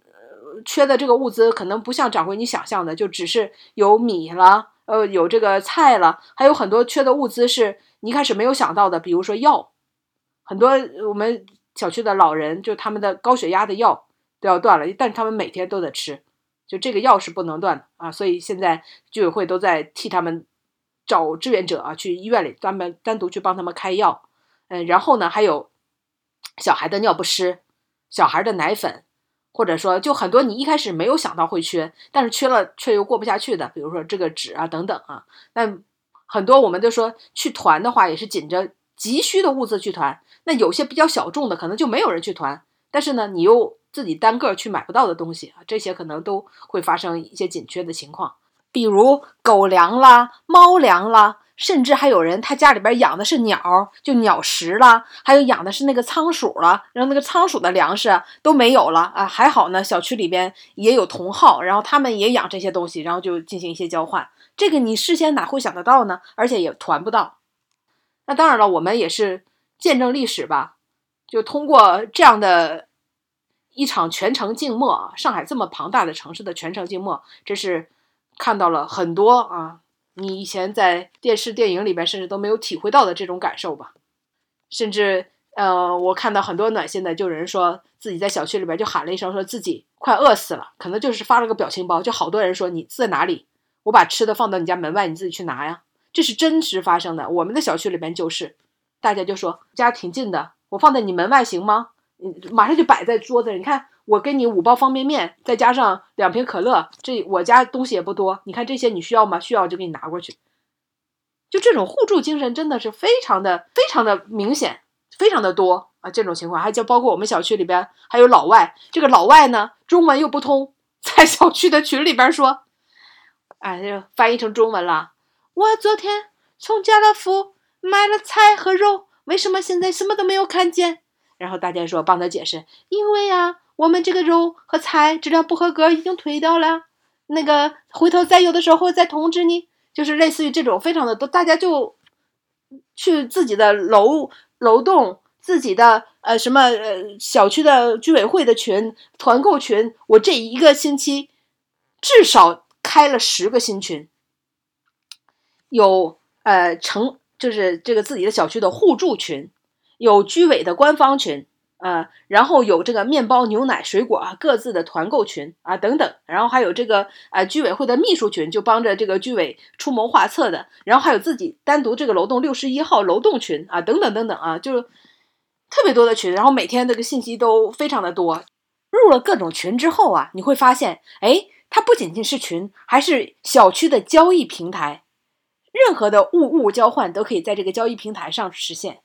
缺的这个物资可能不像掌柜你想象的，就只是有米了，呃，有这个菜了，还有很多缺的物资是你一开始没有想到的，比如说药。很多我们小区的老人，就他们的高血压的药都要断了，但是他们每天都在吃，就这个药是不能断的啊。所以现在居委会都在替他们找志愿者啊，去医院里专门单独去帮他们开药。嗯，然后呢，还有小孩的尿不湿、小孩的奶粉，或者说就很多你一开始没有想到会缺，但是缺了却又过不下去的，比如说这个纸啊等等啊。那很多我们都说去团的话，也是紧着急需的物资去团。那有些比较小众的，可能就没有人去团，但是呢，你又自己单个去买不到的东西啊，这些可能都会发生一些紧缺的情况，比如狗粮啦、猫粮啦，甚至还有人他家里边养的是鸟，就鸟食啦，还有养的是那个仓鼠了，然后那个仓鼠的粮食都没有了啊，还好呢，小区里边也有同号，然后他们也养这些东西，然后就进行一些交换，这个你事先哪会想得到呢？而且也团不到。那当然了，我们也是。见证历史吧，就通过这样的一场全城静默啊，上海这么庞大的城市的全城静默，这是看到了很多啊，你以前在电视电影里边甚至都没有体会到的这种感受吧。甚至呃，我看到很多暖心的，就有人说自己在小区里边就喊了一声，说自己快饿死了，可能就是发了个表情包，就好多人说你在哪里，我把吃的放到你家门外，你自己去拿呀。这是真实发生的，我们的小区里边就是。大家就说家挺近的，我放在你门外行吗？嗯，马上就摆在桌子上。你看，我给你五包方便面，再加上两瓶可乐。这我家东西也不多，你看这些你需要吗？需要就给你拿过去。就这种互助精神真的是非常的、非常的明显，非常的多啊！这种情况还就包括我们小区里边还有老外，这个老外呢中文又不通，在小区的群里边说，哎，就翻译成中文了。我昨天从家乐福。买了菜和肉，为什么现在什么都没有看见？然后大家说帮他解释，因为呀，我们这个肉和菜质量不合格，已经退掉了。那个回头再有的时候再通知你，就是类似于这种非常的多，大家就去自己的楼楼栋、自己的呃什么呃小区的居委会的群、团购群，我这一个星期至少开了十个新群，有呃成。就是这个自己的小区的互助群，有居委的官方群啊，然后有这个面包、牛奶、水果啊各自的团购群啊等等，然后还有这个呃居委会的秘书群，就帮着这个居委出谋划策的，然后还有自己单独这个楼栋六十一号楼栋群啊等等等等啊，就特别多的群，然后每天这个信息都非常的多。入了各种群之后啊，你会发现，哎，它不仅仅是群，还是小区的交易平台。任何的物物交换都可以在这个交易平台上实现。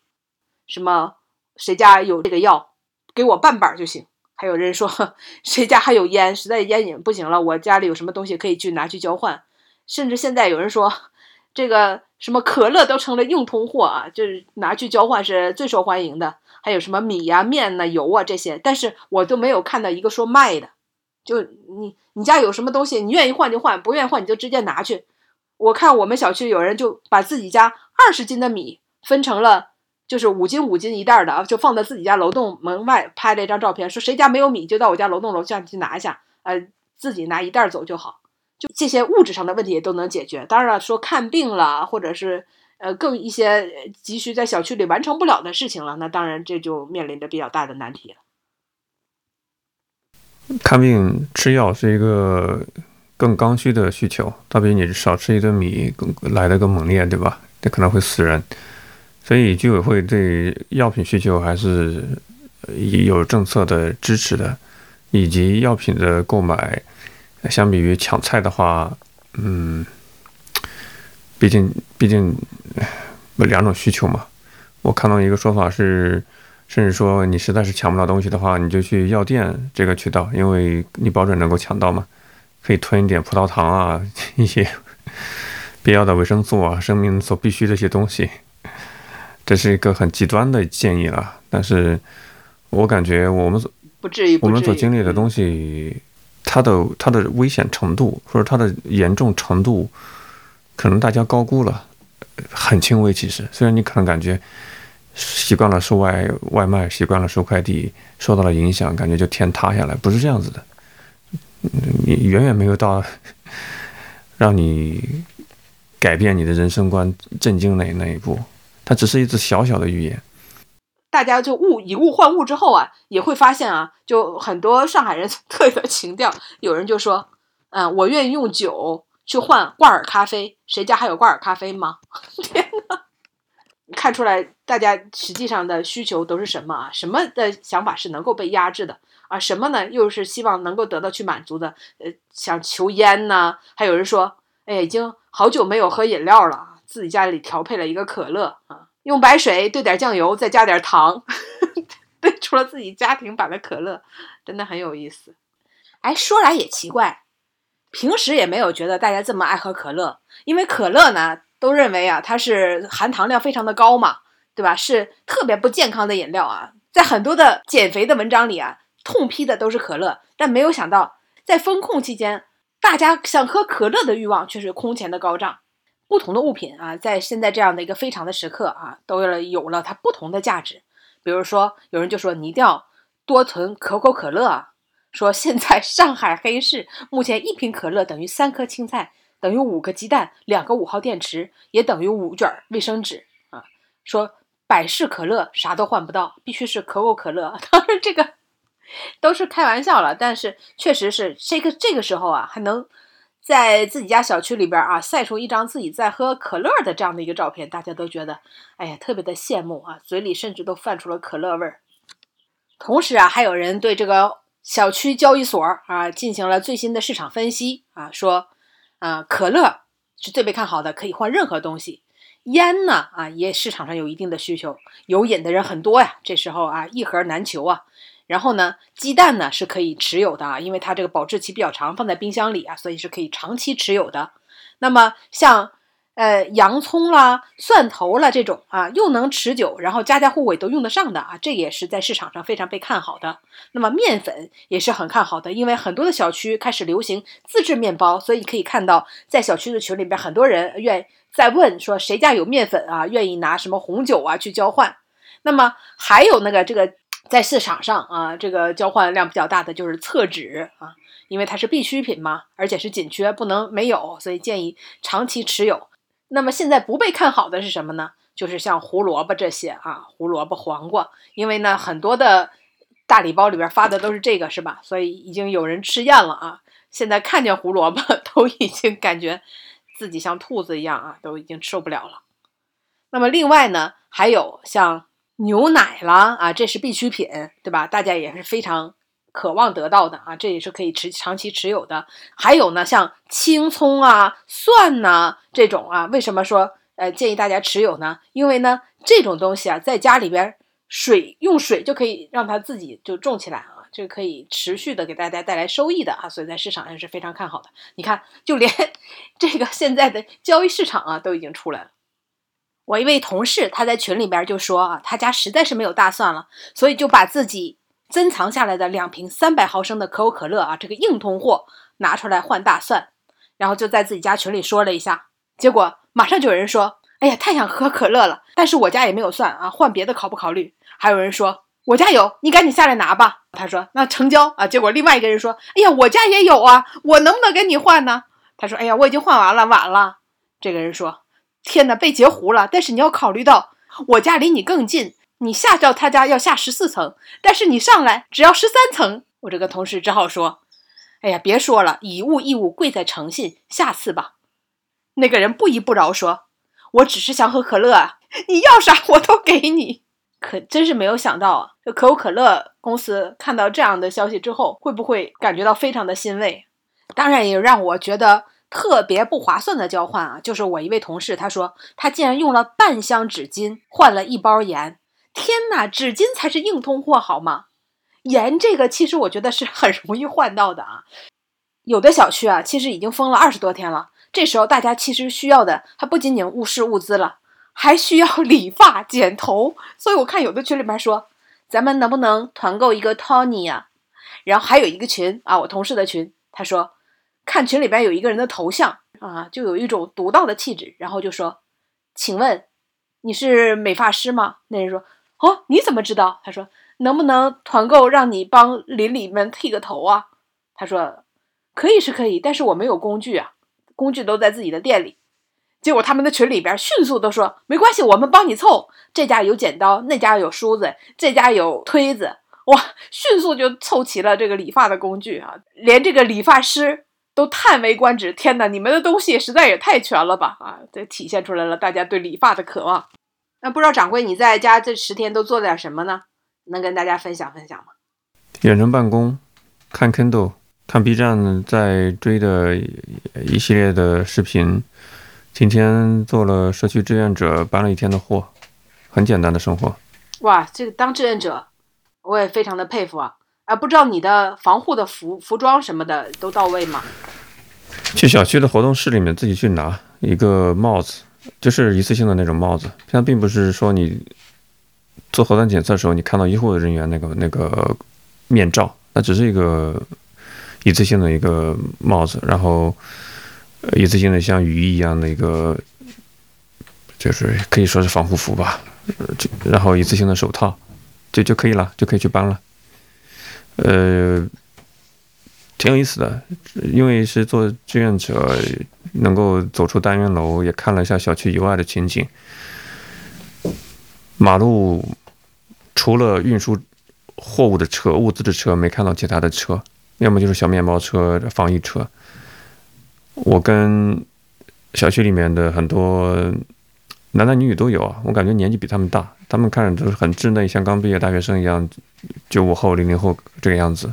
什么？谁家有这个药，给我半板就行。还有人说，谁家还有烟，实在烟瘾不行了，我家里有什么东西可以去拿去交换。甚至现在有人说，这个什么可乐都成了硬通货啊，就是拿去交换是最受欢迎的。还有什么米呀、面呐、油啊这些，但是我都没有看到一个说卖的。就你你家有什么东西，你愿意换就换，不愿意换你就直接拿去。我看我们小区有人就把自己家二十斤的米分成了，就是五斤五斤一袋的啊，就放在自己家楼栋门外拍了一张照片，说谁家没有米就到我家楼栋楼下去拿一下，呃，自己拿一袋走就好，就这些物质上的问题也都能解决。当然了，说看病了，或者是呃更一些急需在小区里完成不了的事情了，那当然这就面临着比较大的难题了。看病吃药是一个。更刚需的需求，它比你少吃一顿米更来的更猛烈，对吧？这可能会死人。所以居委会对药品需求还是有政策的支持的，以及药品的购买，相比于抢菜的话，嗯，毕竟毕竟两种需求嘛。我看到一个说法是，甚至说你实在是抢不到东西的话，你就去药店这个渠道，因为你保准能够抢到嘛，可以吞一点葡萄糖啊，一些必要的维生素啊，生命所必需的一些东西。这是一个很极端的建议了，但是我感觉我们所不至于，我们所经历的东西，它的它的危险程度或者它的严重程度，可能大家高估了，很轻微。其实，虽然你可能感觉习惯了收外外卖，习惯了收快递，受到了影响，感觉就天塌下来，不是这样子的。你远远没有到让你改变你的人生观、震惊那那一步。它只是一只小小的预言，大家就物以物换物之后啊，也会发现啊，就很多上海人特有的情调。有人就说，嗯，我愿意用酒去换挂耳咖啡，谁家还有挂耳咖啡吗？天哪！看出来大家实际上的需求都是什么啊？什么的想法是能够被压制的啊？什么呢？又是希望能够得到去满足的？呃，想求烟呢？还有人说，哎，已经好久没有喝饮料了。自己家里调配了一个可乐啊，用白水兑点酱油，再加点糖，兑出了自己家庭版的可乐，真的很有意思。哎，说来也奇怪，平时也没有觉得大家这么爱喝可乐，因为可乐呢，都认为啊，它是含糖量非常的高嘛，对吧？是特别不健康的饮料啊，在很多的减肥的文章里啊，痛批的都是可乐，但没有想到，在风控期间，大家想喝可乐的欲望却是空前的高涨。不同的物品啊，在现在这样的一个非常的时刻啊，都有了有了它不同的价值。比如说，有人就说你一定要多囤可口可乐啊。说现在上海黑市目前一瓶可乐等于三颗青菜，等于五个鸡蛋，两个五号电池，也等于五卷卫生纸啊。说百事可乐啥都换不到，必须是可口可乐。当然这个都是开玩笑了，但是确实是这个这个时候啊，还能。在自己家小区里边啊，晒出一张自己在喝可乐的这样的一个照片，大家都觉得，哎呀，特别的羡慕啊，嘴里甚至都泛出了可乐味儿。同时啊，还有人对这个小区交易所啊进行了最新的市场分析啊，说，啊，可乐是最被看好的，可以换任何东西。烟呢啊，也市场上有一定的需求，有瘾的人很多呀，这时候啊，一盒难求啊。然后呢，鸡蛋呢是可以持有的啊，因为它这个保质期比较长，放在冰箱里啊，所以是可以长期持有的。那么像呃洋葱啦、蒜头啦这种啊，又能持久，然后家家户户都用得上的啊，这也是在市场上非常被看好的。那么面粉也是很看好的，因为很多的小区开始流行自制面包，所以可以看到在小区的群里边，很多人愿在问说谁家有面粉啊，愿意拿什么红酒啊去交换。那么还有那个这个。在市场上啊，这个交换量比较大的就是厕纸啊，因为它是必需品嘛，而且是紧缺，不能没有，所以建议长期持有。那么现在不被看好的是什么呢？就是像胡萝卜这些啊，胡萝卜、黄瓜，因为呢很多的大礼包里边发的都是这个，是吧？所以已经有人吃厌了啊。现在看见胡萝卜 都已经感觉自己像兔子一样啊，都已经受不了了。那么另外呢，还有像。牛奶啦啊，这是必需品，对吧？大家也是非常渴望得到的啊，这也是可以持长期持有的。还有呢，像青葱啊、蒜呐这种啊，为什么说呃建议大家持有呢？因为呢，这种东西啊，在家里边水用水就可以让它自己就种起来啊，这可以持续的给大家带来收益的啊，所以在市场上是非常看好的。你看，就连 这个现在的交易市场啊，都已经出来了。我一位同事，他在群里边就说啊，他家实在是没有大蒜了，所以就把自己珍藏下来的两瓶三百毫升的可口可乐啊，这个硬通货拿出来换大蒜，然后就在自己家群里说了一下，结果马上就有人说，哎呀，太想喝可乐了，但是我家也没有蒜啊，换别的考不考虑？还有人说我家有，你赶紧下来拿吧。他说那成交啊。结果另外一个人说，哎呀，我家也有啊，我能不能跟你换呢？他说，哎呀，我已经换完了，晚了。这个人说。天哪，被截胡了！但是你要考虑到，我家离你更近，你下到他家要下十四层，但是你上来只要十三层。我这个同事只好说：“哎呀，别说了，以物易物，贵在诚信，下次吧。那个人不依不饶说：“我只是想喝可乐啊，你要啥我都给你。”可真是没有想到啊，这可口可乐公司看到这样的消息之后，会不会感觉到非常的欣慰？当然，也让我觉得特别不划算的交换啊，就是我一位同事，他说他竟然用了半箱纸巾换了一包盐。天哪，纸巾才是硬通货好吗？盐这个其实我觉得是很容易换到的啊。有的小区啊，其实已经封了二十多天了，这时候大家其实需要的还不仅仅物事物资了。还需要理发剪头，所以我看有的群里边说，咱们能不能团购一个 Tony 呀？然后还有一个群啊，我同事的群，他说看群里边有一个人的头像啊，就有一种独到的气质，然后就说，请问你是美发师吗？那人说，哦，你怎么知道？他说能不能团购让你帮邻里们剃个头啊？他说可以是可以，但是我没有工具啊，工具都在自己的店里。结果他们的群里边迅速都说没关系，我们帮你凑。这家有剪刀，那家有梳子，这家有推子，哇，迅速就凑齐了这个理发的工具啊！连这个理发师都叹为观止。天哪，你们的东西实在也太全了吧！啊，这体现出来了大家对理发的渴望。那不知道掌柜你在家这十天都做了点什么呢？能跟大家分享分享吗？远程办公，看 Kindle，看 B 站在追的一系列的视频。今天做了社区志愿者，搬了一天的货，很简单的生活。哇，这个当志愿者，我也非常的佩服啊！啊，不知道你的防护的服服装什么的都到位吗？去小区的活动室里面自己去拿一个帽子，就是一次性的那种帽子。它并不是说你做核酸检测的时候你看到医护人员那个那个面罩，那只是一个一次性的一个帽子，然后。一次性的像雨衣一样的一个，就是可以说是防护服吧，就然后一次性的手套，就就可以了，就可以去搬了。呃，挺有意思的，因为是做志愿者，能够走出单元楼，也看了一下小区以外的情景。马路除了运输货物的车、物资的车，没看到其他的车，要么就是小面包车、防疫车。我跟小区里面的很多男男女女都有啊，我感觉年纪比他们大，他们看着都是很稚嫩，像刚毕业大学生一样，九五后、零零后这个样子，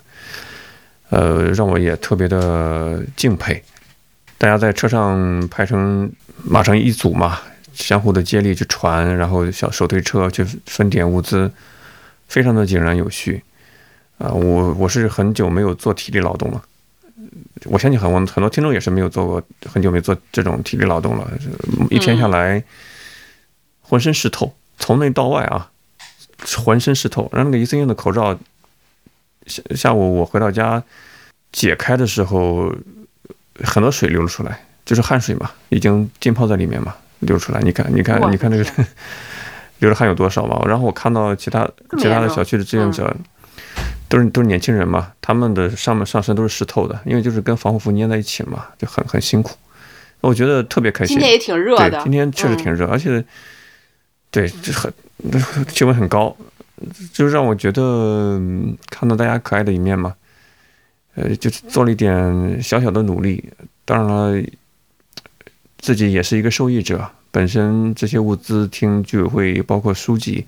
呃，让我也特别的敬佩。大家在车上排成马成一组嘛，相互的接力去传，然后小手推车去分点物资，非常的井然有序。啊，我我是很久没有做体力劳动了。我相信很多很多听众也是没有做过很久没做这种体力劳动了，一天下来浑身湿透，从内到外啊，浑身湿透。然后那个一次性的口罩，下下午我回到家解开的时候，很多水流了出来，就是汗水嘛，已经浸泡在里面嘛，流出来。你看，你看，你看那个 流的汗有多少嘛？然后我看到其他其他的小区的志愿者。都是都是年轻人嘛，他们的上面上身都是湿透的，因为就是跟防护服粘在一起嘛，就很很辛苦。我觉得特别开心。今天也挺热的，今天确实挺热，而且对，这很气温很高，就让我觉得看到大家可爱的一面嘛。呃，就是做了一点小小的努力，当然了，自己也是一个受益者。本身这些物资听居委会包括书记。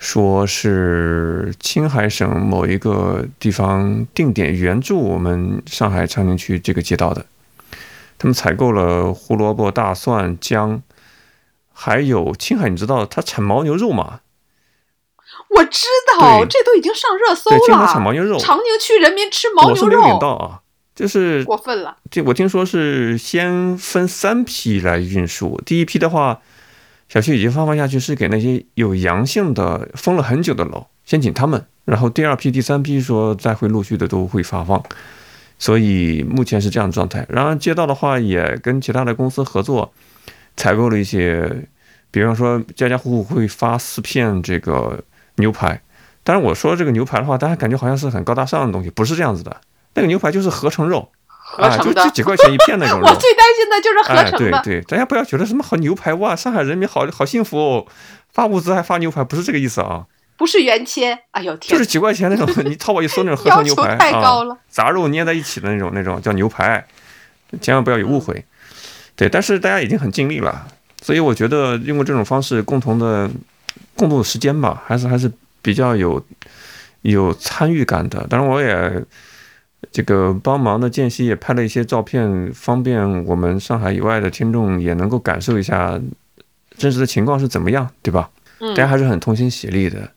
说是青海省某一个地方定点援助我们上海长宁区这个街道的，他们采购了胡萝卜、大蒜、姜，还有青海，你知道它产牦牛肉吗？我知道，这都已经上热搜了。青海产牦牛肉，长宁区人民吃牦牛肉。我是没有领到啊，就是过分了。这我听说是先分三批来运输，第一批的话。小区已经发放下去，是给那些有阳性的封了很久的楼，先请他们。然后第二批、第三批说再会陆续的都会发放，所以目前是这样状态。然后街道的话也跟其他的公司合作，采购了一些，比方说家家户户会发四片这个牛排。但是我说这个牛排的话，大家感觉好像是很高大上的东西，不是这样子的。那个牛排就是合成肉。啊，就就几块钱一片那种肉。我最担心的就是合成的。对对，大家不要觉得什么好牛排哇，上海人民好好幸福哦，发物资还发牛排，不是这个意思啊。不是原切。哎呦天，就是几块钱那种，你淘宝一搜那种合成牛排太高了啊，杂肉捏在一起的那种，那种叫牛排，千万不要有误会。对，但是大家已经很尽力了，所以我觉得用过这种方式，共同的共度时间吧，还是还是比较有有参与感的。当然，我也这个帮忙的间隙也拍了一些照片，方便我们上海以外的听众也能够感受一下真实的情况是怎么样，对吧？嗯大家还是很同心协力的。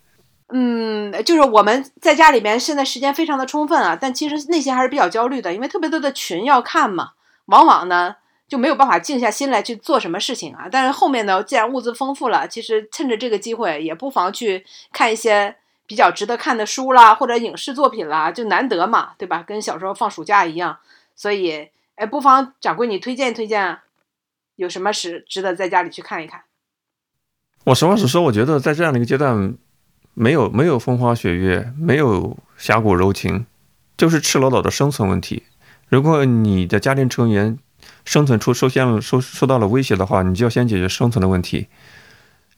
嗯，就是我们在家里面现在时间非常的充分啊，但其实内心还是比较焦虑的，因为特别多的群要看嘛，往往呢就没有办法静下心来去做什么事情啊。但是后面呢，既然物资丰富了，其实趁着这个机会，也不妨去看一些比较值得看的书啦，或者影视作品啦，就难得嘛，对吧？跟小时候放暑假一样，所以哎，不妨掌柜你推荐推荐，有什么是值得在家里去看一看？我实话实说，我觉得在这样的一个阶段，没有没有风花雪月，没有侠骨柔情，就是赤裸裸的生存问题。如果你的家庭成员生存出受限了受受到了威胁的话，你就要先解决生存的问题。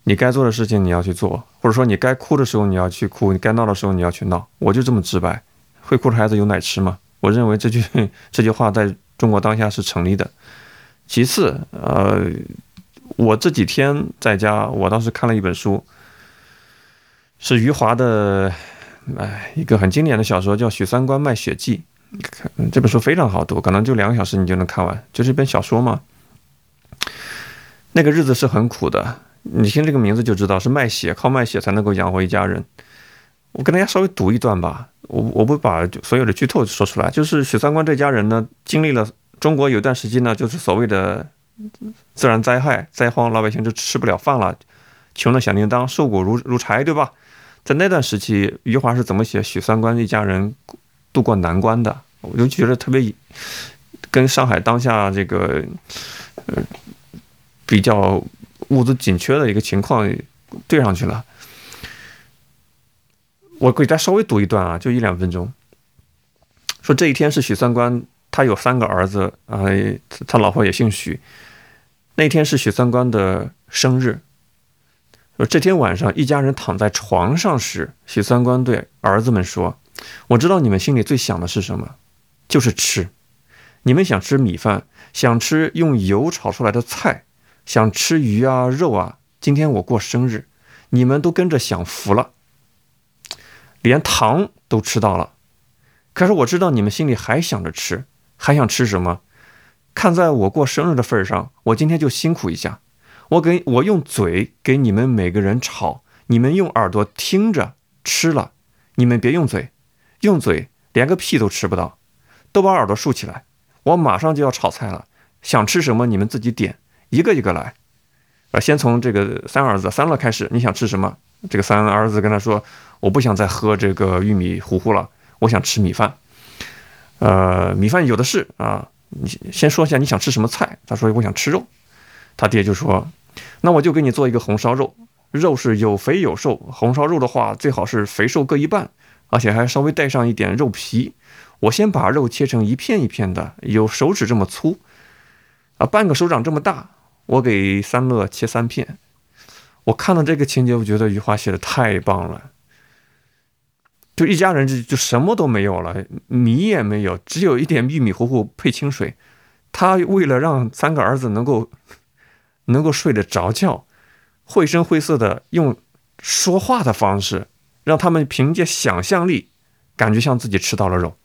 你该做的事情你要去做，或者说你该哭的时候你要去哭，你该闹的时候你要去闹。我就这么直白。会哭的孩子有奶吃吗？我认为这句 这句话在中国当下是成立的。其次，呃，我这几天在家，我当时看了一本书，是余华的，哎，一个很经典的小说，叫《许三观卖血记》。看这本书非常好读，可能就两个小时你就能看完，就是一本小说嘛。那个日子是很苦的，你听这个名字就知道是卖血，靠卖血才能够养活一家人。我跟大家稍微读一段吧，我我不把所有的剧透说出来，就是许三观这家人呢，经历了中国有段时期呢，就是所谓的自然灾害、灾荒，老百姓就吃不了饭了，穷的响叮当，瘦骨如如柴，对吧？在那段时期，余华是怎么写许三观一家人渡过难关的？我就觉得特别跟上海当下这个呃比较物资紧缺的一个情况对上去了。我给大家稍微读一段啊，就一两分钟。说这一天是许三观，他有三个儿子啊、呃他老婆也姓许。那天是许三观的生日。说这天晚上，一家人躺在床上时，许三观对儿子们说：“我知道你们心里最想的是什么，就是吃。你们想吃米饭，想吃用油炒出来的菜，想吃鱼啊肉啊。今天我过生日，你们都跟着享福了，连糖都吃到了。可是我知道你们心里还想着吃，还想吃什么？看在我过生日的份上，我今天就辛苦一下。”我给我用嘴给你们每个人炒，你们用耳朵听着吃了，你们别用嘴，用嘴连个屁都吃不到，都把耳朵竖起来，我马上就要炒菜了，想吃什么你们自己点，一个一个来。啊，先从这个三儿子三乐开始，你想吃什么？这个三儿子跟他说，我不想再喝这个玉米糊糊了，我想吃米饭。呃，米饭有的是啊，你先说一下你想吃什么菜？他说我想吃肉。他爹就说：“那我就给你做一个红烧肉，肉是有肥有瘦。红烧肉的话，最好是肥瘦各一半，而且还稍微带上一点肉皮。我先把肉切成一片一片的，有手指这么粗，啊，半个手掌这么大。我给三乐切三片。我看到这个情节，我觉得余华写的太棒了。就一家人就就什么都没有了，米也没有，只有一点玉米糊糊配清水。他为了让三个儿子能够。”能够睡得着觉，绘声绘色的用说话的方式，让他们凭借想象力，感觉像自己吃到了肉。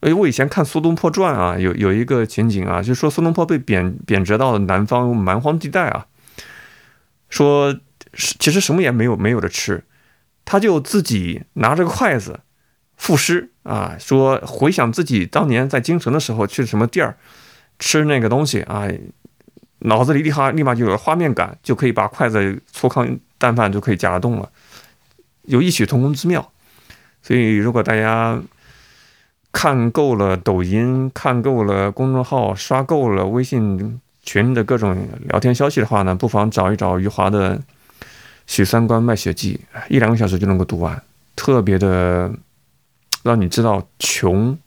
哎，我以前看《苏东坡传》啊，有有一个情景啊，就是说苏东坡被贬贬谪到南方蛮荒地带啊，说其实什么也没有没有的吃，他就自己拿着个筷子赋诗啊，说回想自己当年在京城的时候去什么地儿吃那个东西啊。脑子里立哈立马就有了画面感，就可以把筷子粗糠淡饭就可以夹得动了，有异曲同工之妙。所以，如果大家看够了抖音，看够了公众号，刷够了微信群的各种聊天消息的话呢，不妨找一找余华的《许三观卖血记》，一两个小时就能够读完，特别的让你知道穷、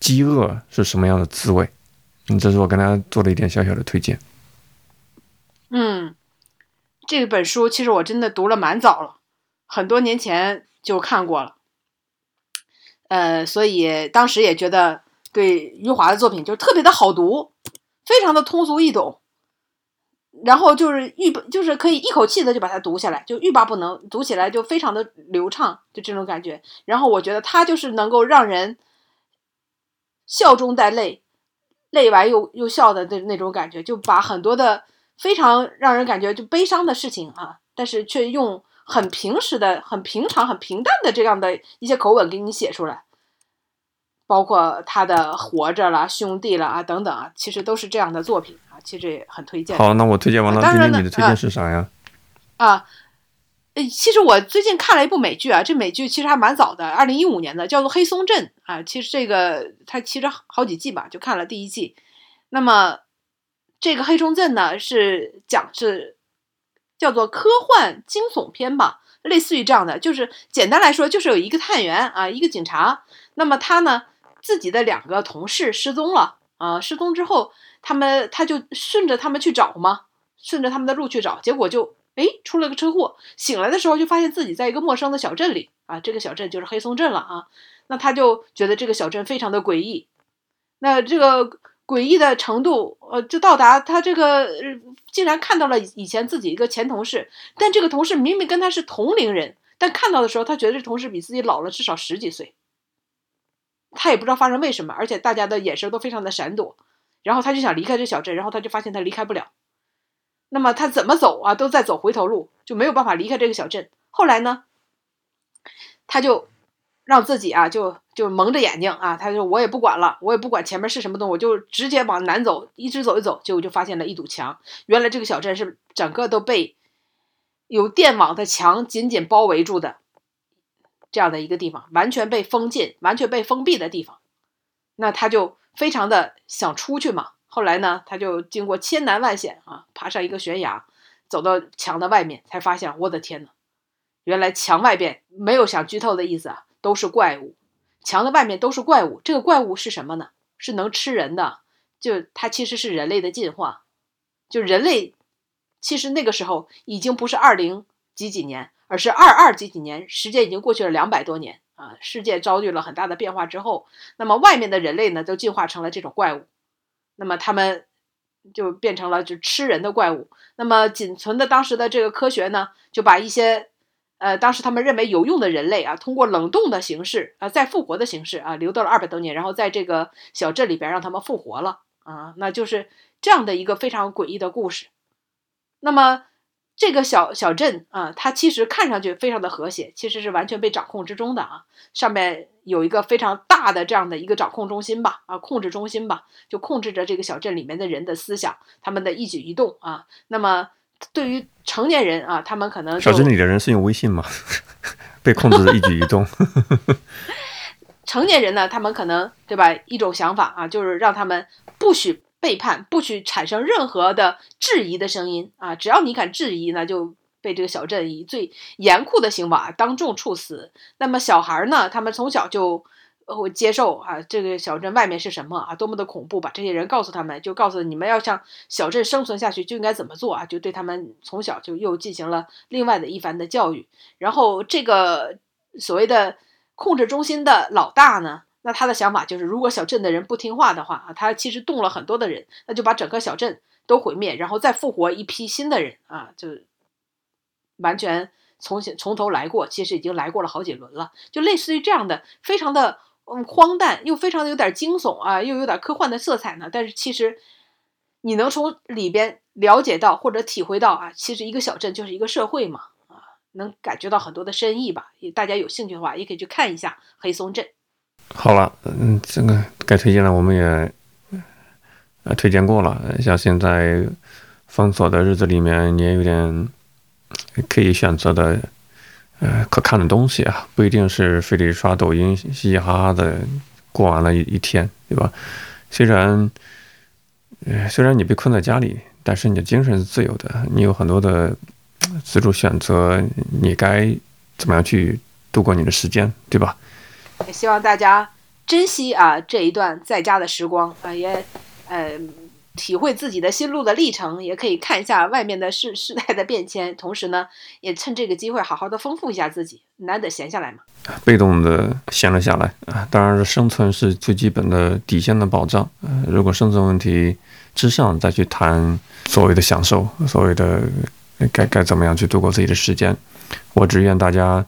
饥饿是什么样的滋味。嗯，这是我跟大家做了一点小小的推荐。嗯，这本书其实我真的读了蛮早了，很多年前就看过了，呃，所以当时也觉得对余华的作品就特别的好读，非常的通俗易懂，然后就是欲就是可以一口气的就把它读下来，就欲罢不能，读起来就非常的流畅，就这种感觉。然后我觉得他就是能够让人笑中带泪，泪完又又笑的那那种感觉，就把很多的非常让人感觉就悲伤的事情啊，但是却用。很平时的、很平常、很平淡的这样的一些口吻给你写出来，包括他的《活着》啦、《兄弟》啦啊等等啊，其实都是这样的作品啊，其实也很推荐。好，那我推荐完了，今天你的推荐是啥呀？啊，呃，其实我最近看了一部美剧啊，这美剧其实还蛮早的，二零一五年的，叫做《黑松镇》啊。其实这个它其实好几季吧，就看了第一季。那么这个《黑松镇》呢，是讲是。叫做科幻惊悚片吧，类似于这样的，就是简单来说，就是有一个探员啊，一个警察，那么他呢自己的两个同事失踪了啊，失踪之后，他们他就顺着他们去找嘛，顺着他们的路去找，结果就哎出了个车祸，醒来的时候就发现自己在一个陌生的小镇里啊，这个小镇就是黑松镇了啊，那他就觉得这个小镇非常的诡异，那这个。诡异的程度，呃，就到达他这个竟然看到了以前自己一个前同事，但这个同事明明跟他是同龄人，但看到的时候，他觉得这同事比自己老了至少十几岁。他也不知道发生为什么，而且大家的眼神都非常的闪躲，然后他就想离开这小镇，然后他就发现他离开不了。那么他怎么走啊，都在走回头路，就没有办法离开这个小镇。后来呢，他就。让自己啊，就就蒙着眼睛啊，他说我也不管了，我也不管前面是什么东西，我就直接往南走，一直走一走，结果就发现了一堵墙。原来这个小镇是整个都被有电网的墙紧紧包围住的，这样的一个地方，完全被封禁、完全被封闭的地方。那他就非常的想出去嘛。后来呢，他就经过千难万险啊，爬上一个悬崖，走到墙的外面，才发现我的天呐，原来墙外边没有想剧透的意思啊。都是怪物，墙的外面都是怪物。这个怪物是什么呢？是能吃人的，就它其实是人类的进化。就人类其实那个时候已经不是二零几几年，而是二二几几年，时间已经过去了两百多年啊！世界遭遇了很大的变化之后，那么外面的人类呢，都进化成了这种怪物，那么他们就变成了就吃人的怪物。那么仅存的当时的这个科学呢，就把一些。呃，当时他们认为有用的人类啊，通过冷冻的形式啊，再复活的形式啊，留到了二百多年，然后在这个小镇里边让他们复活了啊，那就是这样的一个非常诡异的故事。那么这个小小镇啊，它其实看上去非常的和谐，其实是完全被掌控之中的啊，上面有一个非常大的这样的一个掌控中心吧，啊，控制中心吧，就控制着这个小镇里面的人的思想，他们的一举一动啊，那么。对于成年人啊，他们可能小镇里的人是用微信吗？被控制的一举一动。成年人呢，他们可能对吧？一种想法啊，就是让他们不许背叛，不许产生任何的质疑的声音啊。只要你敢质疑呢，就被这个小镇以最严酷的刑法当众处死。那么小孩呢，他们从小就。我接受啊，这个小镇外面是什么啊？多么的恐怖！把这些人告诉他们，就告诉你们要像小镇生存下去就应该怎么做啊？就对他们从小就又进行了另外的一番的教育。然后这个所谓的控制中心的老大呢，那他的想法就是，如果小镇的人不听话的话啊，他其实动了很多的人，那就把整个小镇都毁灭，然后再复活一批新的人啊，就完全从从头来过。其实已经来过了好几轮了，就类似于这样的，非常的。嗯，荒诞又非常的有点惊悚啊，又有点科幻的色彩呢。但是其实你能从里边了解到或者体会到啊，其实一个小镇就是一个社会嘛，啊，能感觉到很多的深意吧。也大家有兴趣的话，也可以去看一下黑松镇。好了，嗯，这个该推荐了，我们也呃推荐过了。像现在封锁的日子里面，你也有点可以选择的。呃，可看的东西啊，不一定是非得刷抖音嘻嘻哈哈的过完了一一天，对吧？虽然，呃，虽然你被困在家里，但是你的精神是自由的，你有很多的自主选择，你该怎么样去度过你的时间，对吧？也希望大家珍惜啊这一段在家的时光啊，也呃体会自己的心路的历程，也可以看一下外面的世 时代的变迁，同时呢，也趁这个机会好好的丰富一下自己，难得闲下来嘛。被动的闲了下来啊，当然是生存是最基本的底线的保障。呃，如果生存问题之上再去谈所谓的享受，所谓的该该怎么样去度过自己的时间，我只愿大家。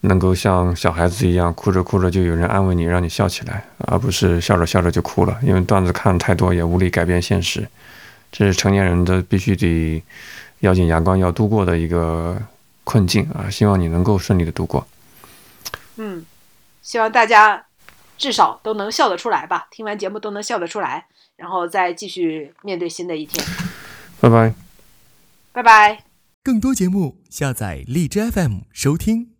能够像小孩子一样哭着哭着就有人安慰你，让你笑起来，而不是笑着笑着就哭了。因为段子看太多也无力改变现实，这是成年人的必须得咬紧牙关要度过的一个困境啊！希望你能够顺利的度过。嗯，希望大家至少都能笑得出来吧。听完节目都能笑得出来，然后再继续面对新的一天。拜拜，拜拜。更多节目下载荔枝 FM 收听。